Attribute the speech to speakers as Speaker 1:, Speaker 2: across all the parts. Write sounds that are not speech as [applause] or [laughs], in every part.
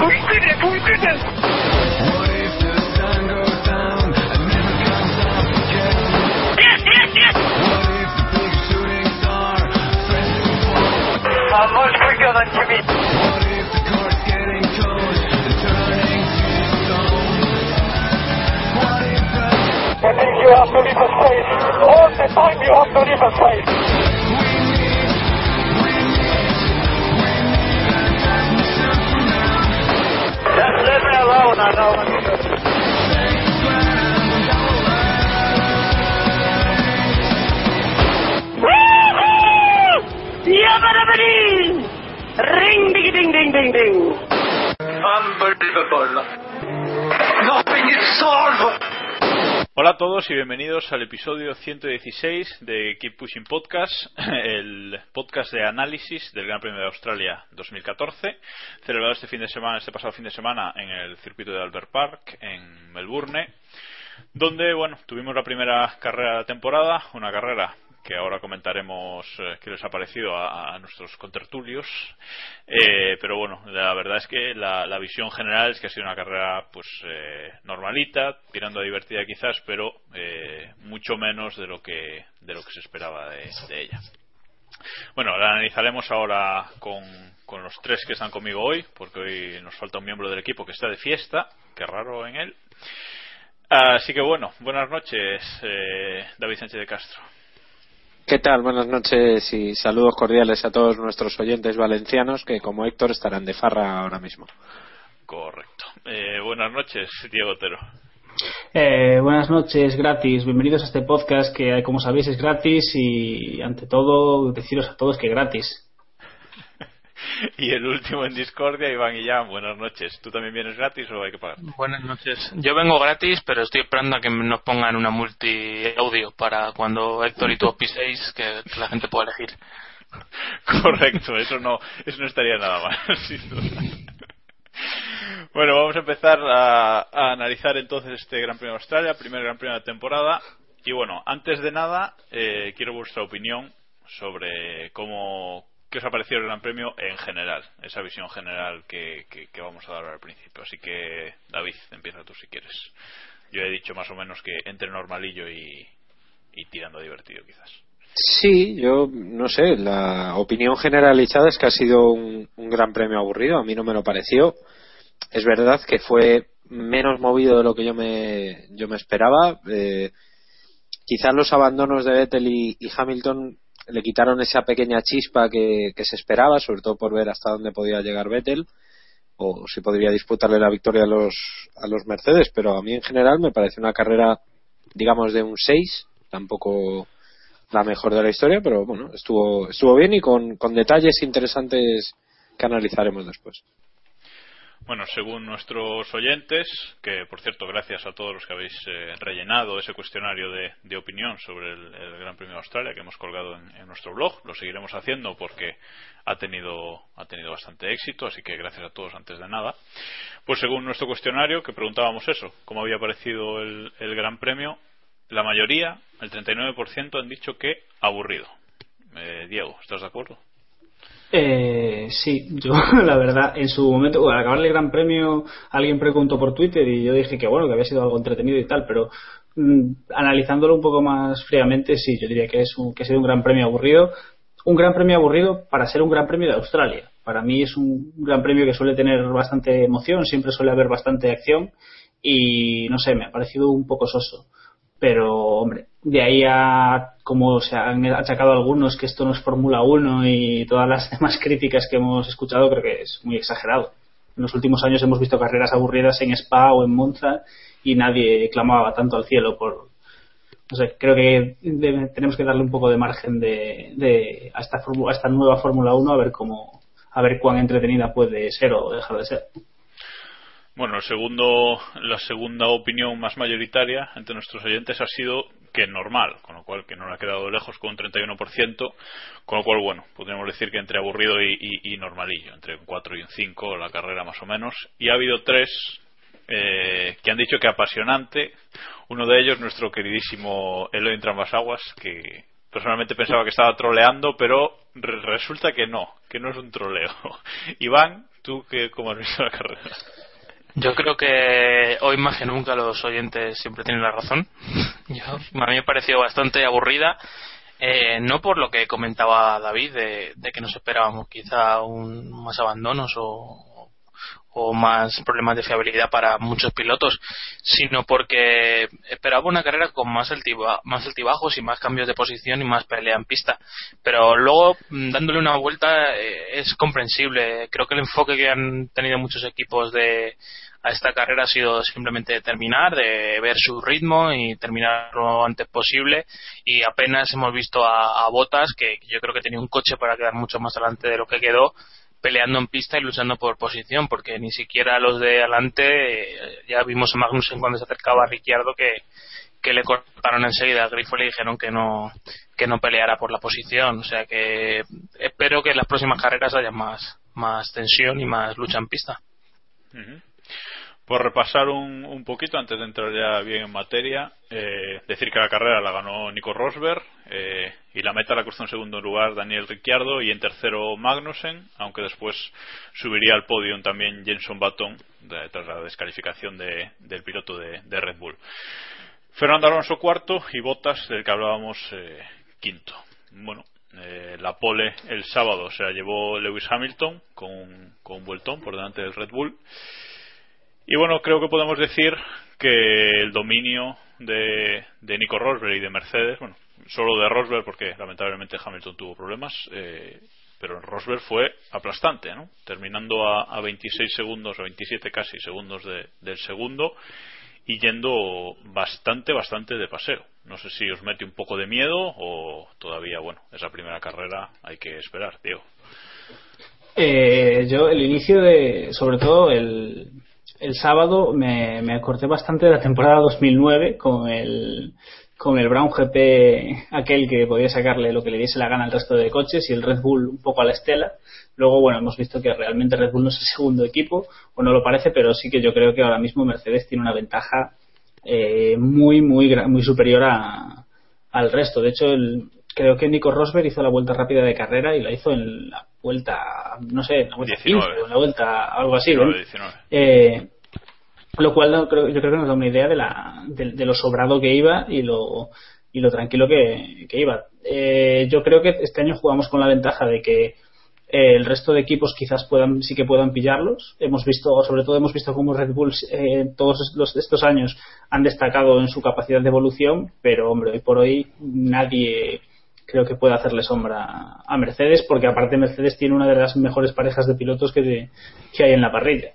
Speaker 1: We did it, we did it. Yes, yes, yes. I'm much quicker than Jimmy. I think you have to leave a space. All the time you have to leave a space. Ring ding ding ding ding ding. Unbelievable. Nothing is solved.
Speaker 2: Hola a todos y bienvenidos al episodio 116 de Keep Pushing Podcast, [laughs] el podcast de análisis del Gran Premio de Australia 2014, celebrado este fin de semana, este pasado fin de semana en el circuito de Albert Park en Melbourne, donde bueno tuvimos la primera carrera de la temporada, una carrera que ahora comentaremos eh, qué les ha parecido a, nuestros contertulios. Eh, pero bueno, la verdad es que la, visión general es que ha sido una carrera pues eh, normalita, tirando a divertida quizás, pero eh, mucho menos de lo que de lo que se esperaba de, de ella. Bueno, la analizaremos ahora con, con los tres que están conmigo hoy, porque hoy nos falta un miembro del equipo que está de fiesta, qué raro en él. Así que bueno, buenas noches, eh, David Sánchez de Castro.
Speaker 3: ¿Qué tal? Buenas noches y saludos cordiales a todos nuestros oyentes valencianos que, como Héctor, estarán de farra ahora mismo.
Speaker 2: Correcto. Eh, buenas noches, Diego Otero.
Speaker 4: Eh, buenas noches, gratis. Bienvenidos a este podcast que, como sabéis, es gratis y, ante todo, deciros a todos que gratis. [laughs]
Speaker 2: Y el último en discordia, Iván y Jan, buenas noches. ¿Tú también vienes gratis o hay que pagar?
Speaker 5: Buenas noches. Yo vengo gratis, pero estoy esperando a que nos pongan una multi audio para cuando Héctor y tú os piséis, que la gente pueda elegir. [laughs]
Speaker 2: Correcto, eso no, eso no estaría nada mal, [laughs] sin duda. Bueno, vamos a empezar a, a analizar entonces este Gran Premio de Australia, primer Gran Premio de la temporada. Y bueno, antes de nada, eh, quiero vuestra opinión sobre cómo, qué os ha parecido el Gran Premio en general, esa visión general que, vamos a dar al principio. Así que, David, empieza tú si quieres. Yo he dicho más o menos que entre normalillo y, tirando divertido, quizás.
Speaker 3: Sí, yo no sé, la opinión generalizada es que ha sido un, gran premio aburrido, a mí no me lo pareció. Es verdad que fue menos movido de lo que yo me, yo me esperaba. Eh, quizás los abandonos de Vettel y Hamilton le quitaron esa pequeña chispa que, se esperaba, sobre todo por ver hasta dónde podía llegar Vettel o si podría disputarle la victoria a los, a los Mercedes, pero a mí en general me parece una carrera, digamos, de un 6, tampoco la mejor de la historia, pero bueno, estuvo, estuvo bien y con, con detalles interesantes que analizaremos después.
Speaker 2: Bueno, según nuestros oyentes, que por cierto, gracias a todos los que habéis eh, rellenado ese cuestionario de, opinión sobre el, Gran Premio de Australia que hemos colgado en, en, nuestro blog, lo seguiremos haciendo porque ha tenido, ha tenido bastante éxito, así que gracias a todos antes de nada. Pues según nuestro cuestionario, que preguntábamos eso, cómo había parecido el, el Gran Premio, la mayoría, el 39%, han dicho que aburrido. Eh, Diego, ¿estás de acuerdo?
Speaker 4: Eh, sí, yo [laughs] la verdad, en su momento, al acabar el Gran Premio, alguien preguntó por Twitter y yo dije que bueno, que había sido algo entretenido y tal, pero mmm, analizándolo un poco más fríamente, sí, yo diría que es un, que ha sido un Gran Premio aburrido, un Gran Premio aburrido para ser un Gran Premio de Australia. Para mí es un Gran Premio que suele tener bastante emoción, siempre suele haber bastante acción y no sé, me ha parecido un poco soso pero hombre, de ahí a como se han achacado algunos que esto no es Fórmula 1 y todas las [laughs] demás críticas que hemos escuchado, creo que es muy exagerado. En los últimos años hemos visto carreras aburridas en Spa o en Monza y nadie clamaba tanto al cielo por. No sé, creo que tenemos que darle un poco de margen de, de a, esta a esta nueva Fórmula 1 a ver cómo a ver cuán entretenida puede ser o dejar de ser.
Speaker 2: Bueno, el segundo, la segunda opinión más mayoritaria entre nuestros oyentes ha sido que normal, con lo cual que no le ha quedado lejos con un 31%, con lo cual, bueno, podríamos decir que entre aburrido y, y, normalillo, entre un 4 y un 5 la carrera más o menos. Y ha habido tres eh, que han dicho que apasionante. Uno de ellos, nuestro queridísimo Eloy Trambas que personalmente pensaba que estaba troleando, pero re resulta que no, que no es un troleo. [laughs] Iván, ¿tú qué, cómo has visto la carrera?
Speaker 5: Yo creo que hoy más que nunca los oyentes siempre tienen la razón. [laughs] Yo, a mí me ha parecido bastante aburrida, eh, no por lo que comentaba David, de, de, que nos esperábamos quizá un, más abandonos o, o más problemas de fiabilidad para muchos pilotos, sino porque esperaba una carrera con más, altibajos y más cambios de posición y más pelea en pista. Pero luego, dándole una vuelta, eh, es comprensible. Creo que el enfoque que han tenido muchos equipos de a esta carrera ha sido simplemente terminar, de ver su ritmo y terminar lo antes posible. Y apenas hemos visto a Botas, que yo creo que tenía un coche para quedar mucho más adelante de lo que quedó, peleando en pista y luchando por posición, porque ni siquiera los de adelante, eh, ya vimos a Magnussen cuando se acercaba a Ricciardo que, que le cortaron enseguida al grifo y le dijeron que no, que no peleara por la posición. O sea que espero que en las próximas carreras haya más, más tensión y más lucha en pista.
Speaker 2: Por repasar un, un, poquito, antes de entrar ya bien en materia, eh, decir que la carrera la ganó Nico Rosberg eh, y la meta la cruzó en segundo lugar Daniel Ricciardo y en tercero Magnussen, aunque después subiría al podio también Jenson Button de, tras la descalificación de, del piloto de, de, Red Bull. Fernando Alonso cuarto y Bottas, del que hablábamos, eh, quinto. Bueno, eh, la pole el sábado se la llevó Lewis Hamilton con, con un vueltón por delante del Red Bull. Y bueno, creo que podemos decir que el dominio de, de Nico Rosberg y de Mercedes, bueno, solo de Rosberg porque lamentablemente Hamilton tuvo problemas, eh, pero Rosberg fue aplastante, ¿no? Terminando a, a 26 segundos o 27 casi segundos de, del segundo y yendo bastante, bastante de paseo. No sé si os mete un poco de miedo o todavía, bueno, esa primera carrera hay que esperar, Diego.
Speaker 4: Eh, yo el inicio de, sobre todo el, el sábado me, me acordé bastante de la temporada 2009 con el con el Brown GP aquel que podía sacarle lo que le diese la gana al resto de coches y el Red Bull un poco a la estela. Luego, bueno, hemos visto que realmente Red Bull no es el segundo equipo, o no lo parece, pero sí que yo creo que ahora mismo Mercedes tiene una ventaja eh, muy, muy, muy superior a, al resto. De hecho, el, creo que Nico Rosberg hizo la vuelta rápida de carrera y la hizo en la vuelta, no sé, en la vuelta 15 o en la vuelta algo así.
Speaker 2: 19, 19.
Speaker 4: Eh, lo cual no, creo, yo creo que nos da una idea de, la, de, de, lo sobrado que iba y lo, y lo tranquilo que, que iba. Eh, yo creo que este año jugamos con la ventaja de que eh, el resto de equipos quizás puedan sí que puedan pillarlos. Hemos visto, sobre todo hemos visto cómo Red Bull eh, todos los, estos años han destacado en su capacidad de evolución, pero hombre, hoy por hoy nadie creo que puede hacerle sombra a Mercedes, porque aparte Mercedes tiene una de las mejores parejas de pilotos que, de, que hay en la parrilla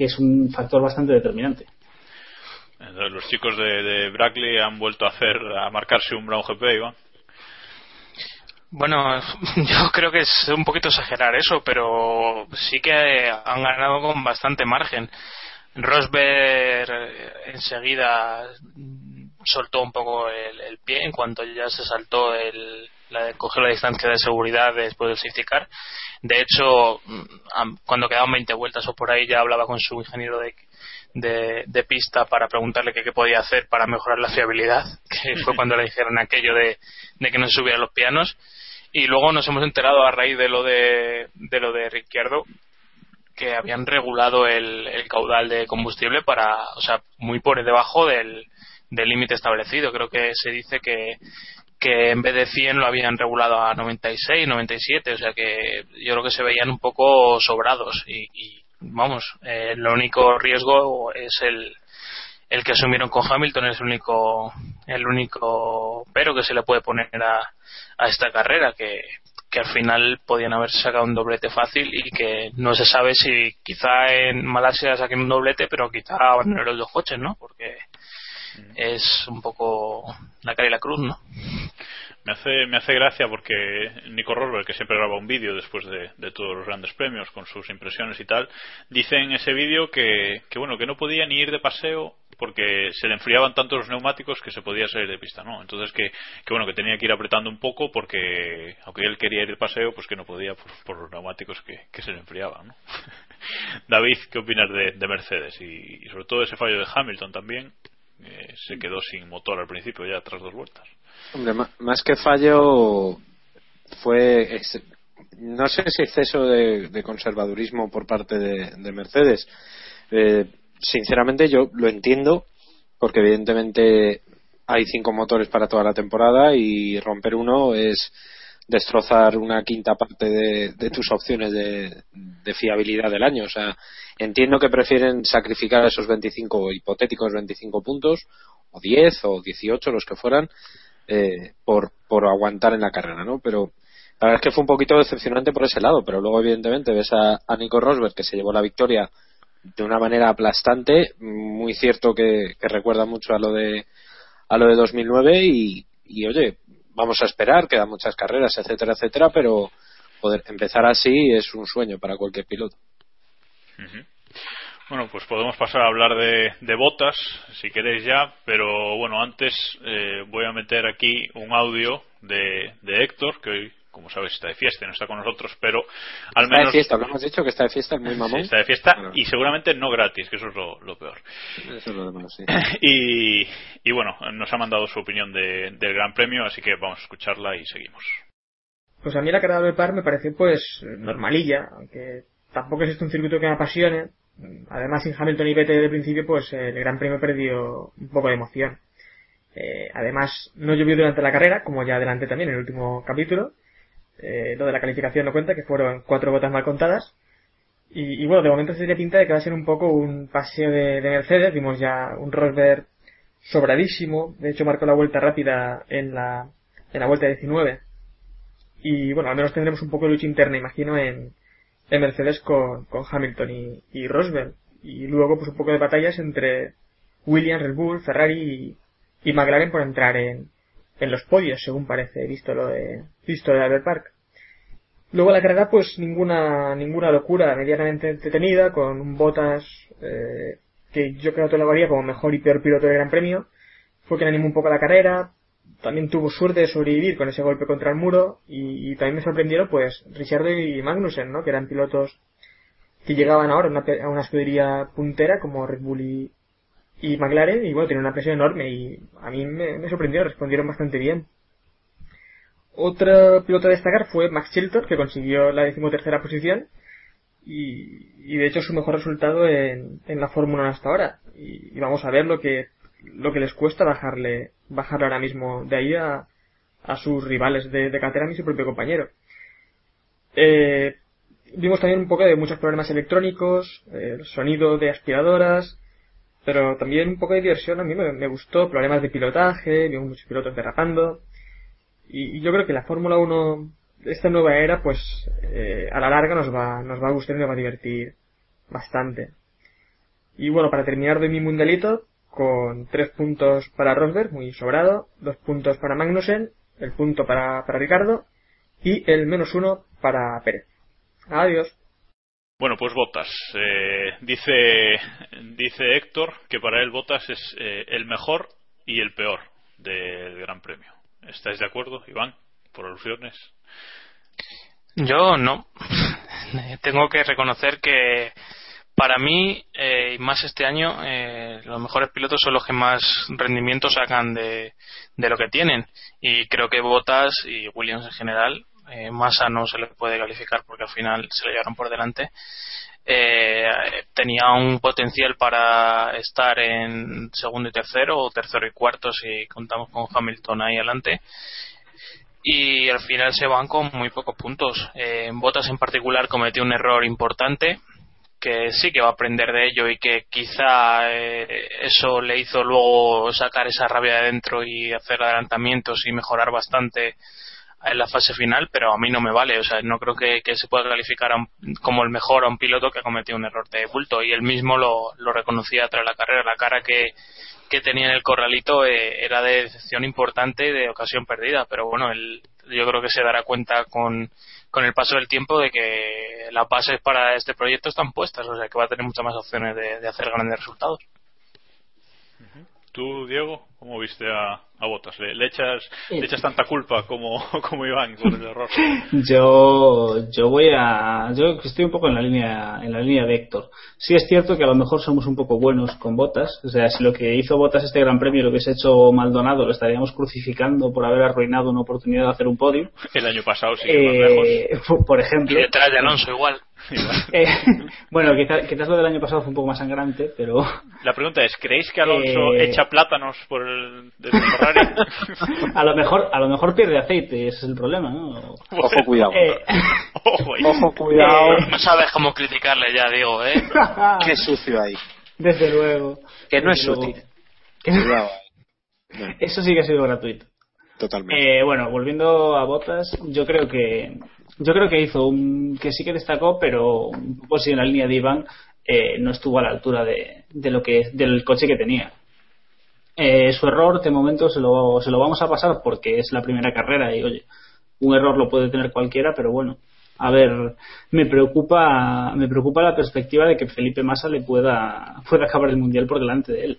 Speaker 4: que es un factor bastante determinante.
Speaker 2: Los chicos de, de Brackley han vuelto a hacer a marcarse un Brown GP, Iván.
Speaker 5: Bueno, [laughs] yo creo que es un poquito exagerar eso, pero sí que han ganado con bastante margen. Rosberg eh, enseguida soltó un poco el, pie en cuanto ya se saltó el, la, cogió la distancia de seguridad después del safety car. De hecho, mm, cuando quedaban 20 vueltas o por ahí ya hablaba con su ingeniero de, de, pista para preguntarle qué podía hacer para mejorar la fiabilidad, que [laughs] fue cuando le dijeron aquello de, que no se subieran los pianos. Y luego nos hemos enterado a raíz de lo de, de lo de Ricciardo que habían regulado el, el caudal de combustible para, o sea, muy por debajo del límite establecido. Creo que se dice que, que en vez de 100 lo habían regulado a 96, 97, o sea que yo creo que se veían un poco sobrados y, vamos, eh, el único riesgo es el, el que asumieron con Hamilton, es el único, el único pero que se le puede poner a, a esta carrera, que, que al final podían haber sacado un doblete fácil y que no se sabe si quizá en Malasia saquen un doblete, pero quizá van a los dos coches, ¿no? Porque es un poco la cara y la cruz, ¿no?
Speaker 2: Me hace, me hace gracia porque Nico Rosberg, que siempre graba un vídeo después de, todos los grandes premios con sus impresiones y tal, dice en ese vídeo que, que, bueno, que no podía ni ir de paseo porque se le enfriaban tanto los neumáticos que se podía salir de pista, ¿no? Entonces que, que bueno, que tenía que ir apretando un poco porque aunque él quería ir de paseo, pues que no podía por, los neumáticos que, se le enfriaban, ¿no? [laughs] David, ¿qué opinas de, de Mercedes? Y sobre todo ese fallo de Hamilton también, eh, se quedó sin motor al principio ya tras dos vueltas.
Speaker 3: Hombre, más que fallo fue no sé si exceso de, conservadurismo por parte de, Mercedes. Eh, sinceramente yo lo entiendo porque evidentemente hay cinco motores para toda la temporada y romper uno es destrozar una quinta parte de, tus opciones de, de, fiabilidad del año. O sea, entiendo que prefieren sacrificar esos 25 hipotéticos 25 puntos, o 10 o 18, los que fueran, eh, por, por aguantar en la carrera, ¿no? Pero la verdad es que fue un poquito decepcionante por ese lado, pero luego evidentemente ves a, Nico Rosberg que se llevó la victoria de una manera aplastante, muy cierto que, recuerda mucho a lo de a lo de 2009 y, y oye, vamos a esperar, quedan muchas carreras, etcétera, etcétera, pero poder empezar así es un sueño para cualquier piloto.
Speaker 2: Bueno, pues podemos pasar a hablar de, botas, si queréis ya, pero bueno, antes eh, voy a meter aquí un audio de, Héctor, que hoy, como sabes, está de fiesta y no está con nosotros, pero al
Speaker 3: está
Speaker 2: menos.
Speaker 3: de fiesta, lo hemos dicho que está de fiesta, muy mamón.
Speaker 2: está de fiesta y seguramente no gratis, que eso es lo, peor.
Speaker 3: Eso es lo demás, sí. [laughs]
Speaker 2: y, bueno, nos ha mandado su opinión del Gran Premio, así que vamos a escucharla y seguimos.
Speaker 6: Pues a mí la carrera de par me pareció pues normalilla, aunque tampoco es un circuito que me apasione. Además, sin Hamilton y Vettel de principio, pues el Gran Premio perdió un poco de emoción. Eh, además, no llovió durante la carrera, como ya adelanté también en el último capítulo. Eh, lo de la calificación no cuenta, que fueron cuatro botas mal contadas. Y, bueno, de momento se tiene pinta de que va a ser un poco un paseo de, Mercedes. Vimos ya un Rosberg sobradísimo. De hecho, marcó la vuelta rápida en la, en la vuelta 19. Y bueno, al menos tendremos un poco de lucha interna, imagino, en, en Mercedes con, con Hamilton y, y, Rosberg. Y luego pues un poco de batallas entre Williams, Red Bull, Ferrari y, McLaren por entrar en, en los podios, según parece, visto lo de, visto de Albert Park. Luego la carrera pues ninguna, ninguna locura, medianamente entretenida, con un Bottas, eh, que yo creo que lo haría como mejor y peor piloto del Gran Premio. Fue quien animó un poco la carrera, también tuvo suerte de sobrevivir con ese golpe contra el muro y, también me sorprendieron pues Richard y Magnussen, ¿no? Que eran pilotos que llegaban ahora a una, a una escudería puntera como Red Bull y, McLaren y bueno, tienen una presión enorme y a mí me, sorprendió, respondieron bastante bien. Otro piloto a destacar fue Max Chilton, que consiguió la decimotercera posición y, y de hecho su mejor resultado en, en la Fórmula hasta ahora. Y, vamos a ver lo que lo que les cuesta bajarle, bajarle ahora mismo de ahí a, a sus rivales de, de Caterham y su propio compañero. Eh, vimos también un poco de muchos problemas electrónicos, eh, sonido de aspiradoras, pero también un poco de diversión a mí me, gustó, problemas de pilotaje, vimos muchos pilotos derrapando, y, yo creo que la Fórmula 1 de esta nueva era, pues eh, a la larga nos va, nos va a gustar y nos va a divertir bastante. Y bueno, para terminar de mi mundialito, con tres puntos para Rosberg, muy sobrado, dos puntos para Magnussen, el punto para, para Ricardo y el menos uno para Pérez. Adiós.
Speaker 2: Bueno, pues Botas. Eh, dice, dice Héctor que para él Botas es eh, el mejor y el peor del Gran Premio. ¿Estáis de acuerdo, Iván? Por alusiones.
Speaker 5: Yo no. [laughs] Tengo que reconocer que para mí, eh, más este año, eh, los mejores pilotos son los que más rendimiento sacan de, de lo que tienen. Y creo que Bottas y Williams en general, eh, Massa no se le puede calificar porque al final se le llevaron por delante. Eh, tenía un potencial para estar en segundo y tercero, o tercero y cuarto si contamos con Hamilton ahí adelante y al final se van con muy pocos puntos. Eh, Botas en particular cometió un error importante que sí que va a aprender de ello y que quizá eh, eso le hizo luego sacar esa rabia de dentro y hacer adelantamientos y mejorar bastante en la fase final, pero a mí no me vale, o sea, no creo que, se pueda calificar como el mejor a un piloto que ha cometido un error de bulto. Y él mismo lo, lo reconocía tras la carrera, la cara que, que tenía en el corralito eh, era de decepción importante y de ocasión perdida, pero bueno, él, yo creo que se dará cuenta con, con el paso del tiempo de que las bases para este proyecto están puestas, o sea que va a tener muchas más opciones de, hacer grandes resultados.
Speaker 2: ¿Tú, Diego, cómo viste a, a Botas? ¿Le, echas, ¿Le echas tanta culpa como, [laughs] como Iván por el error? [laughs]
Speaker 4: Yo, yo voy a. Yo estoy un poco en la línea en la línea de Héctor. Sí es cierto que a lo mejor somos un poco buenos con Botas. O sea, si lo que hizo Botas este Gran Premio lo hubiese hecho Maldonado, lo estaríamos crucificando por haber arruinado una oportunidad de hacer un podio.
Speaker 2: El año pasado sí,
Speaker 4: eh, Por ejemplo.
Speaker 5: Y detrás de Alonso igual. [laughs]
Speaker 4: Eh, [laughs] bueno, quizás, quizás lo del año pasado fue un poco más sangrante, pero. [laughs]
Speaker 2: La pregunta es: ¿creéis que Alonso eh, echa plátanos por el, Ferrari?
Speaker 4: a lo mejor, a lo mejor pierde aceite, ese es el problema, ¿no?
Speaker 3: Ojo, cuidado.
Speaker 4: Eh,
Speaker 3: Ojo, cuidado.
Speaker 5: no sabes cómo criticarle ya, digo, ¿eh?
Speaker 3: Qué sucio ahí.
Speaker 4: Desde luego.
Speaker 3: Que no es sutil. Cuidado.
Speaker 4: Eso sí que ha sido gratuito.
Speaker 3: Totalmente.
Speaker 4: bueno, volviendo a Botas, yo creo que yo creo que hizo un que sí que destacó, pero un poco si en la línea de Iván eh, no estuvo a la altura de, de, lo que del coche que tenía. Eh, su error de momento se lo, se lo vamos a pasar porque es la primera carrera y oye, un error lo puede tener cualquiera, pero bueno, a ver, me preocupa, me preocupa la perspectiva de que Felipe Massa le pueda, pueda acabar el mundial por delante de él.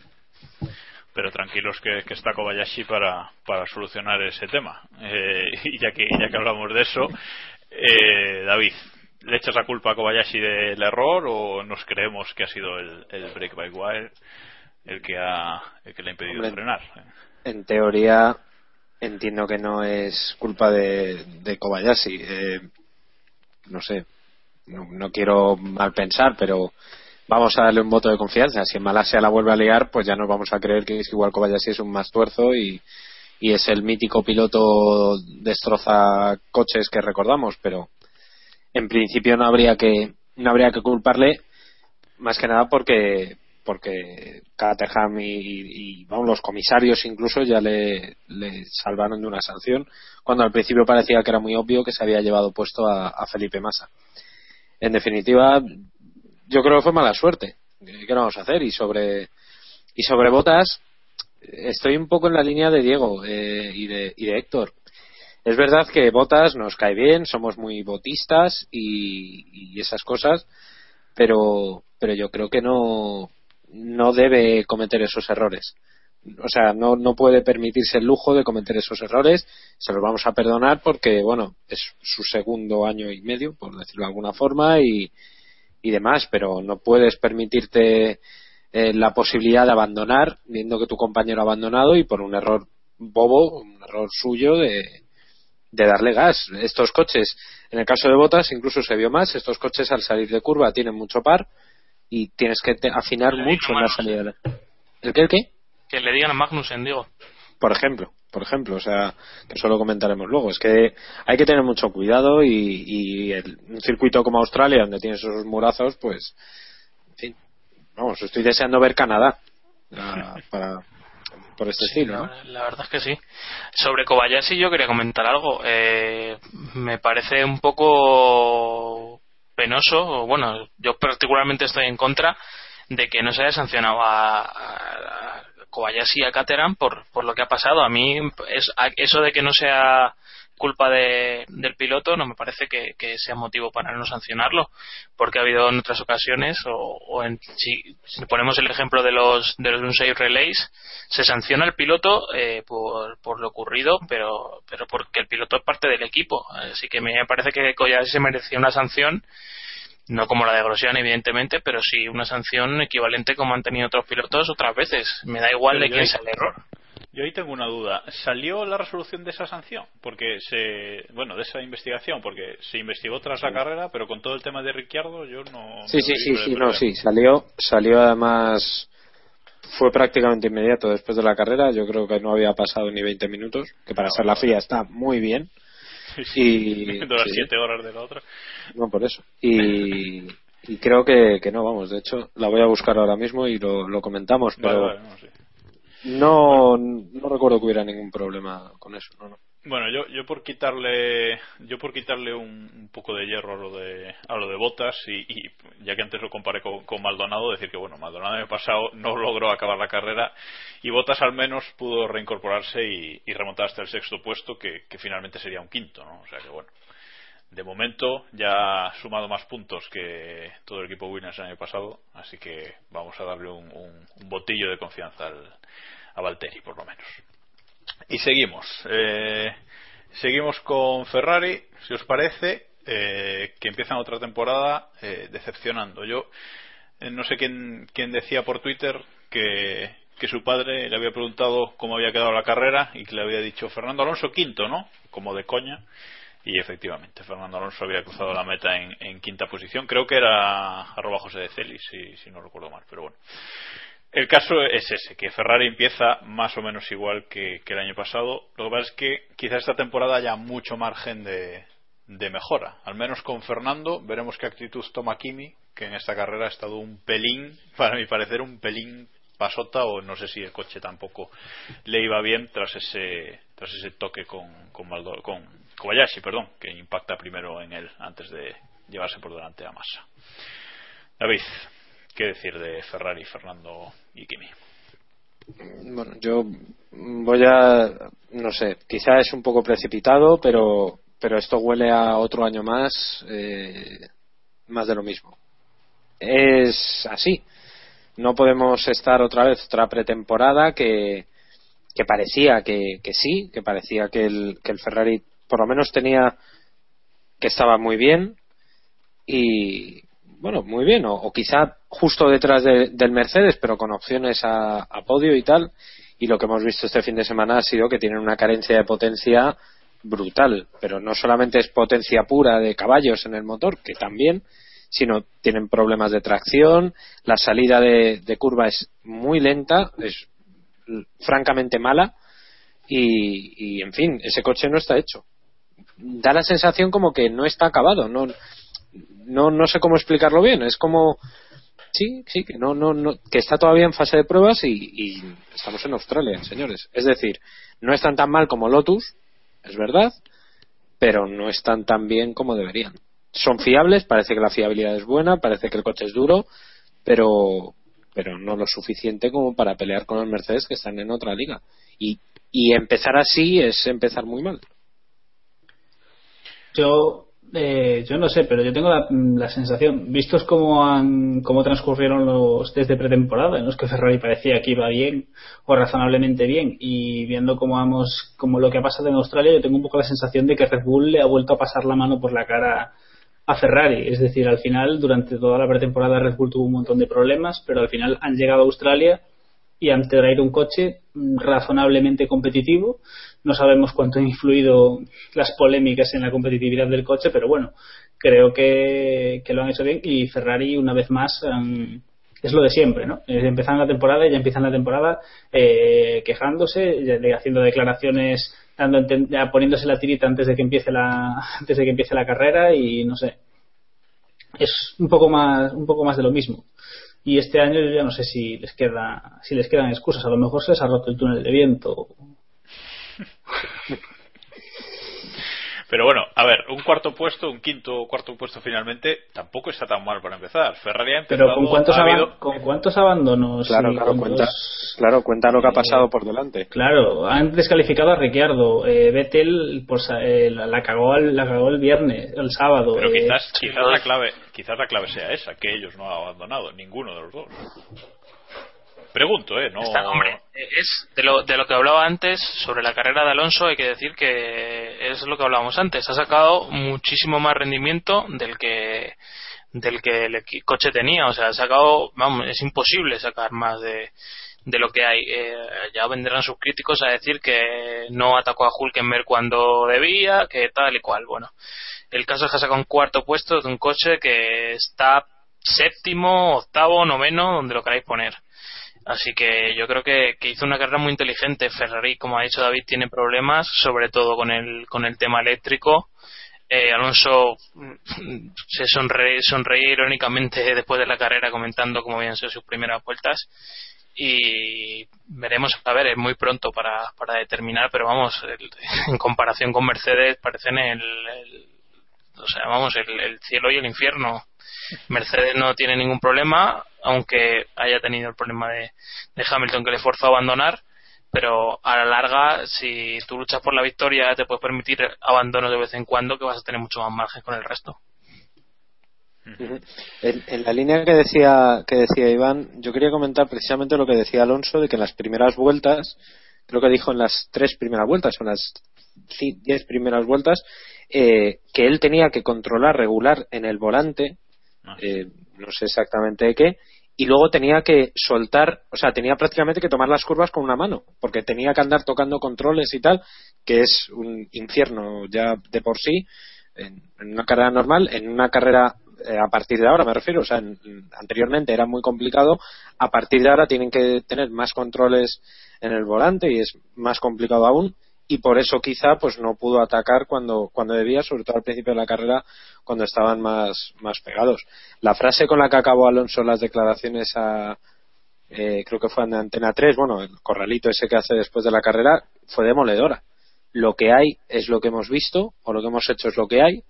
Speaker 2: Pero tranquilos que, que está Kobayashi para, para solucionar ese tema. Eh, [laughs] y ya que, ya que hablamos de eso, eh, David, ¿le echas la culpa a Kobayashi del error o nos creemos que ha sido el, el break by wire el que, ha, el que le ha impedido frenar?
Speaker 3: En teoría, entiendo que no es culpa de, de Kobayashi. Eh, no sé, no, no, quiero mal pensar, pero vamos a darle un voto de confianza. Si en Malasia la vuelve a liar, pues ya nos vamos a creer que es igual Kobayashi es un más tuerzo y, y es el mítico piloto destroza coches que recordamos, pero en principio no habría que no habría que culparle más que nada porque porque Caterham y, vamos los comisarios incluso ya le, le, salvaron de una sanción cuando al principio parecía que era muy obvio que se había llevado puesto a, a Felipe Massa. En definitiva, yo creo que fue mala suerte. ¿Qué vamos a hacer? Y sobre y sobre Botas, estoy un poco en la línea de Diego eh, y, de, y de Héctor. Es verdad que Botas nos cae bien, somos muy botistas y, esas cosas, pero, pero yo creo que no, no debe cometer esos errores. O sea, no, no puede permitirse el lujo de cometer esos errores. Se los vamos a perdonar porque, bueno, es su segundo año y medio, por decirlo de alguna forma, y demás, pero no puedes permitirte eh, la posibilidad de abandonar, viendo que tu compañero ha abandonado y por un error bobo, un error suyo de, de darle gas. Estos coches, en el caso de Botas, incluso se vio más. Estos coches al salir de curva tienen mucho par y tienes que afinar mucho en la salida. ¿El qué? ¿El qué?
Speaker 5: Que le digan a Magnussen, digo.
Speaker 3: Por ejemplo, por ejemplo, o sea, que eso lo comentaremos luego. Es que hay que tener mucho cuidado y, y el, un circuito como Australia, donde tienes esos murazos, pues, en fin, vamos, estoy deseando ver Canadá [laughs] para, por este estilo. ¿no?
Speaker 5: La, verdad es que sí. Sobre Kobayashi yo quería comentar algo. Eh, me parece un poco penoso, bueno, yo particularmente estoy en contra de que no se haya sancionado a, a Kobayashi y a Caterham por, por lo que ha pasado. A mí es, eso de que no sea culpa de, del piloto, no me parece que, sea motivo para no sancionarlo, porque ha habido en otras ocasiones, o, en, si, ponemos el ejemplo de los de los Unsafe Relays, se sanciona al piloto eh, por, por lo ocurrido, pero, pero porque el piloto es parte del equipo. Así que me parece que Koyashi se merecía una sanción no como la de Grosjean evidentemente, pero sí una sanción equivalente como han tenido otros pilotos otras veces. Me da igual de quién sea el error.
Speaker 2: Yo ahí tengo una duda. ¿Salió la resolución de esa sanción? Porque se. Bueno, de esa investigación, porque se investigó tras la carrera, pero con todo el tema de Ricciardo, yo no.
Speaker 3: Sí, sí, sí, sí, no, sí. Salió, salió además. Fue prácticamente inmediato después de la carrera. Yo creo que no había pasado ni 20 minutos, que para ser la fría está muy bien.
Speaker 2: y. [laughs] las 7 horas de la otra.
Speaker 3: No, por eso. Y. y creo que, que, no, vamos, de hecho, la voy a buscar ahora mismo y lo, lo comentamos, pero no, no recuerdo que hubiera ningún problema con eso, no, no.
Speaker 2: Bueno, yo, yo por quitarle yo por quitarle un, poco de hierro a lo de a lo de Botas y, ya que antes lo comparé con, Maldonado decir que bueno Maldonado el pasado no logró acabar la carrera y Botas al menos pudo reincorporarse y, remontar hasta el sexto puesto que, finalmente sería un quinto, ¿no? O sea que bueno de momento ya ha sumado más puntos que todo el equipo Winners el año pasado, así que vamos a darle un, un botillo de confianza al, a Valtteri, por lo menos. Y seguimos. Eh, seguimos con Ferrari, si os parece, eh, que empiezan otra temporada eh, decepcionando. Yo no sé quién, quién decía por Twitter que, que su padre le había preguntado cómo había quedado la carrera y que le había dicho Fernando Alonso quinto, ¿no? Como de coña. Y efectivamente, Fernando Alonso había cruzado la meta en, quinta posición. Creo que era arroba José de Celis, si, no recuerdo mal, pero bueno. El caso es ese, que Ferrari empieza más o menos igual que, el año pasado. Lo que pasa es que quizás esta temporada haya mucho margen de, mejora. Al menos con Fernando veremos qué actitud toma Kimi, que en esta carrera ha estado un pelín, para mi parecer, un pelín pasota o no sé si el coche tampoco le iba bien tras ese tras ese toque con con, con Kobayashi, perdón, que impacta primero en él antes de llevarse por delante a Massa. David, ¿Qué decir de Ferrari, Fernando y Kimi?
Speaker 3: Bueno, yo voy a, no sé, quizá es un poco precipitado, pero, pero esto huele a otro año más, eh, más de lo mismo. Es así. No podemos estar otra vez otra pretemporada que, que parecía que, que sí, que parecía que el, que el Ferrari por lo menos tenía que estaba muy bien y, bueno, muy bien, o, quizá justo detrás del Mercedes, pero con opciones a, podio y tal. Y lo que hemos visto este fin de semana ha sido que tienen una carencia de potencia brutal, pero no solamente es potencia pura de caballos en el motor, que también, sino tienen problemas de tracción, la salida de, curva es muy lenta, es francamente mala y, y, en fin, ese coche no está hecho. Da la sensación como que no está acabado, no, no, no sé cómo explicarlo bien. Es como, sí, sí, que no, no, no, que está todavía en fase de pruebas y, estamos en Australia, señores. Es decir, no están tan mal como Lotus, es verdad, pero no están tan bien como deberían. Son fiables, parece que la fiabilidad es buena, parece que el coche es duro, pero, pero no lo suficiente como para pelear con los Mercedes que están en otra liga. Y, y empezar así es empezar muy mal.
Speaker 4: Yo eh, yo no sé, pero yo tengo la, sensación, vistos cómo, han, cómo transcurrieron los desde pretemporada, en los que Ferrari parecía que iba bien o razonablemente bien, y viendo cómo vamos, como lo que ha pasado en Australia, yo tengo un poco la sensación de que Red Bull le ha vuelto a pasar la mano por la cara a Ferrari. Es decir, al final, durante toda la pretemporada, Red Bull tuvo un montón de problemas, pero al final han llegado a Australia y han traído un coche razonablemente competitivo. No sabemos cuánto han influido las polémicas en la competitividad del coche, pero bueno, creo que, lo han hecho bien y Ferrari una vez más es lo de siempre, ¿no? Eh, empiezan la temporada y ya empiezan la temporada eh, quejándose, haciendo declaraciones, dando, poniéndose la tirita antes de que empiece la [laughs] antes de que empiece la carrera y no sé, es un poco más un poco más de lo mismo y este año yo ya no sé si les queda si les quedan excusas. A lo mejor se les ha roto el túnel de viento [laughs]
Speaker 2: Pero bueno, a ver, un cuarto puesto, un quinto o cuarto puesto finalmente, tampoco está tan mal para empezar. Ferrari ha empezado.
Speaker 4: Pero ¿con cuántos,
Speaker 2: ha habido-
Speaker 4: ¿con cuántos abandonos?
Speaker 3: Claro, claro,
Speaker 4: con
Speaker 3: cuenta,
Speaker 4: dos-
Speaker 3: claro, cuenta lo que ha
Speaker 4: Eh,
Speaker 3: pasado por delante.
Speaker 4: Claro, han descalificado a Ricciardo. Eh, Vettel pues, eh, la, la cagó el, la cagó el viernes, el sábado.
Speaker 2: Pero
Speaker 4: eh,
Speaker 2: quizás, quizás la clave, quizás la clave sea esa, que ellos no han abandonado, ninguno de los dos. Pregunto, eh, no.
Speaker 5: Hombre, es de lo, de lo que hablaba antes sobre la carrera de Alonso, hay que decir que es lo que hablábamos antes. Ha sacado muchísimo más rendimiento del que del que el coche tenía. O sea, ha sacado, vamos, es imposible sacar más de, de lo que hay. Eh, ya vendrán sus críticos a decir que no atacó a Hulkenberg cuando debía, que tal y cual. Bueno, el caso es que ha sacado un cuarto puesto de un coche que está séptimo, octavo, noveno, donde lo queráis poner. Así que yo creo que, hizo una carrera muy inteligente. Ferrari, como ha dicho David, tiene problemas, sobre todo con el, con el tema eléctrico. Eh, Alonso mm, se sonreía, sonreía irónicamente después de la carrera comentando cómo habían sido sus primeras vueltas. Y veremos, a ver, es muy pronto para, para determinar, pero vamos, el- [laughs] en comparación con Mercedes parecen el, o sea, vamos, el cielo y el infierno. Mercedes no tiene ningún problema, aunque haya tenido el problema de, de Hamilton que le forzó a abandonar. Pero a la larga, si tú luchas por la victoria, te puedes permitir abandonos de vez en cuando, que vas a tener mucho más margen con el resto.
Speaker 3: En, la línea que decía que decía Iván, yo quería comentar precisamente lo que decía Alonso de que en las primeras vueltas, creo que dijo en las tres primeras vueltas o en las diez primeras vueltas, eh, que él tenía que controlar regular en el volante, eh, no sé exactamente qué, y luego tenía que soltar, o sea, tenía prácticamente que tomar las curvas con una mano, porque tenía que andar tocando controles y tal, que es un infierno ya de por sí, en, una carrera normal, en una carrera eh, a partir de ahora me refiero, o sea, en- anteriormente era muy complicado, a partir de ahora tienen que tener más controles en el volante y es más complicado aún y por eso quizá pues no pudo atacar cuando cuando debía, sobre todo al principio de la carrera cuando estaban más más pegados. La frase con la que acabó Alonso las declaraciones a eh, creo que fue en Antena 3, bueno, el corralito ese que hace después de la carrera fue demoledora. Lo que hay es lo que hemos visto o lo que hemos hecho es lo que hay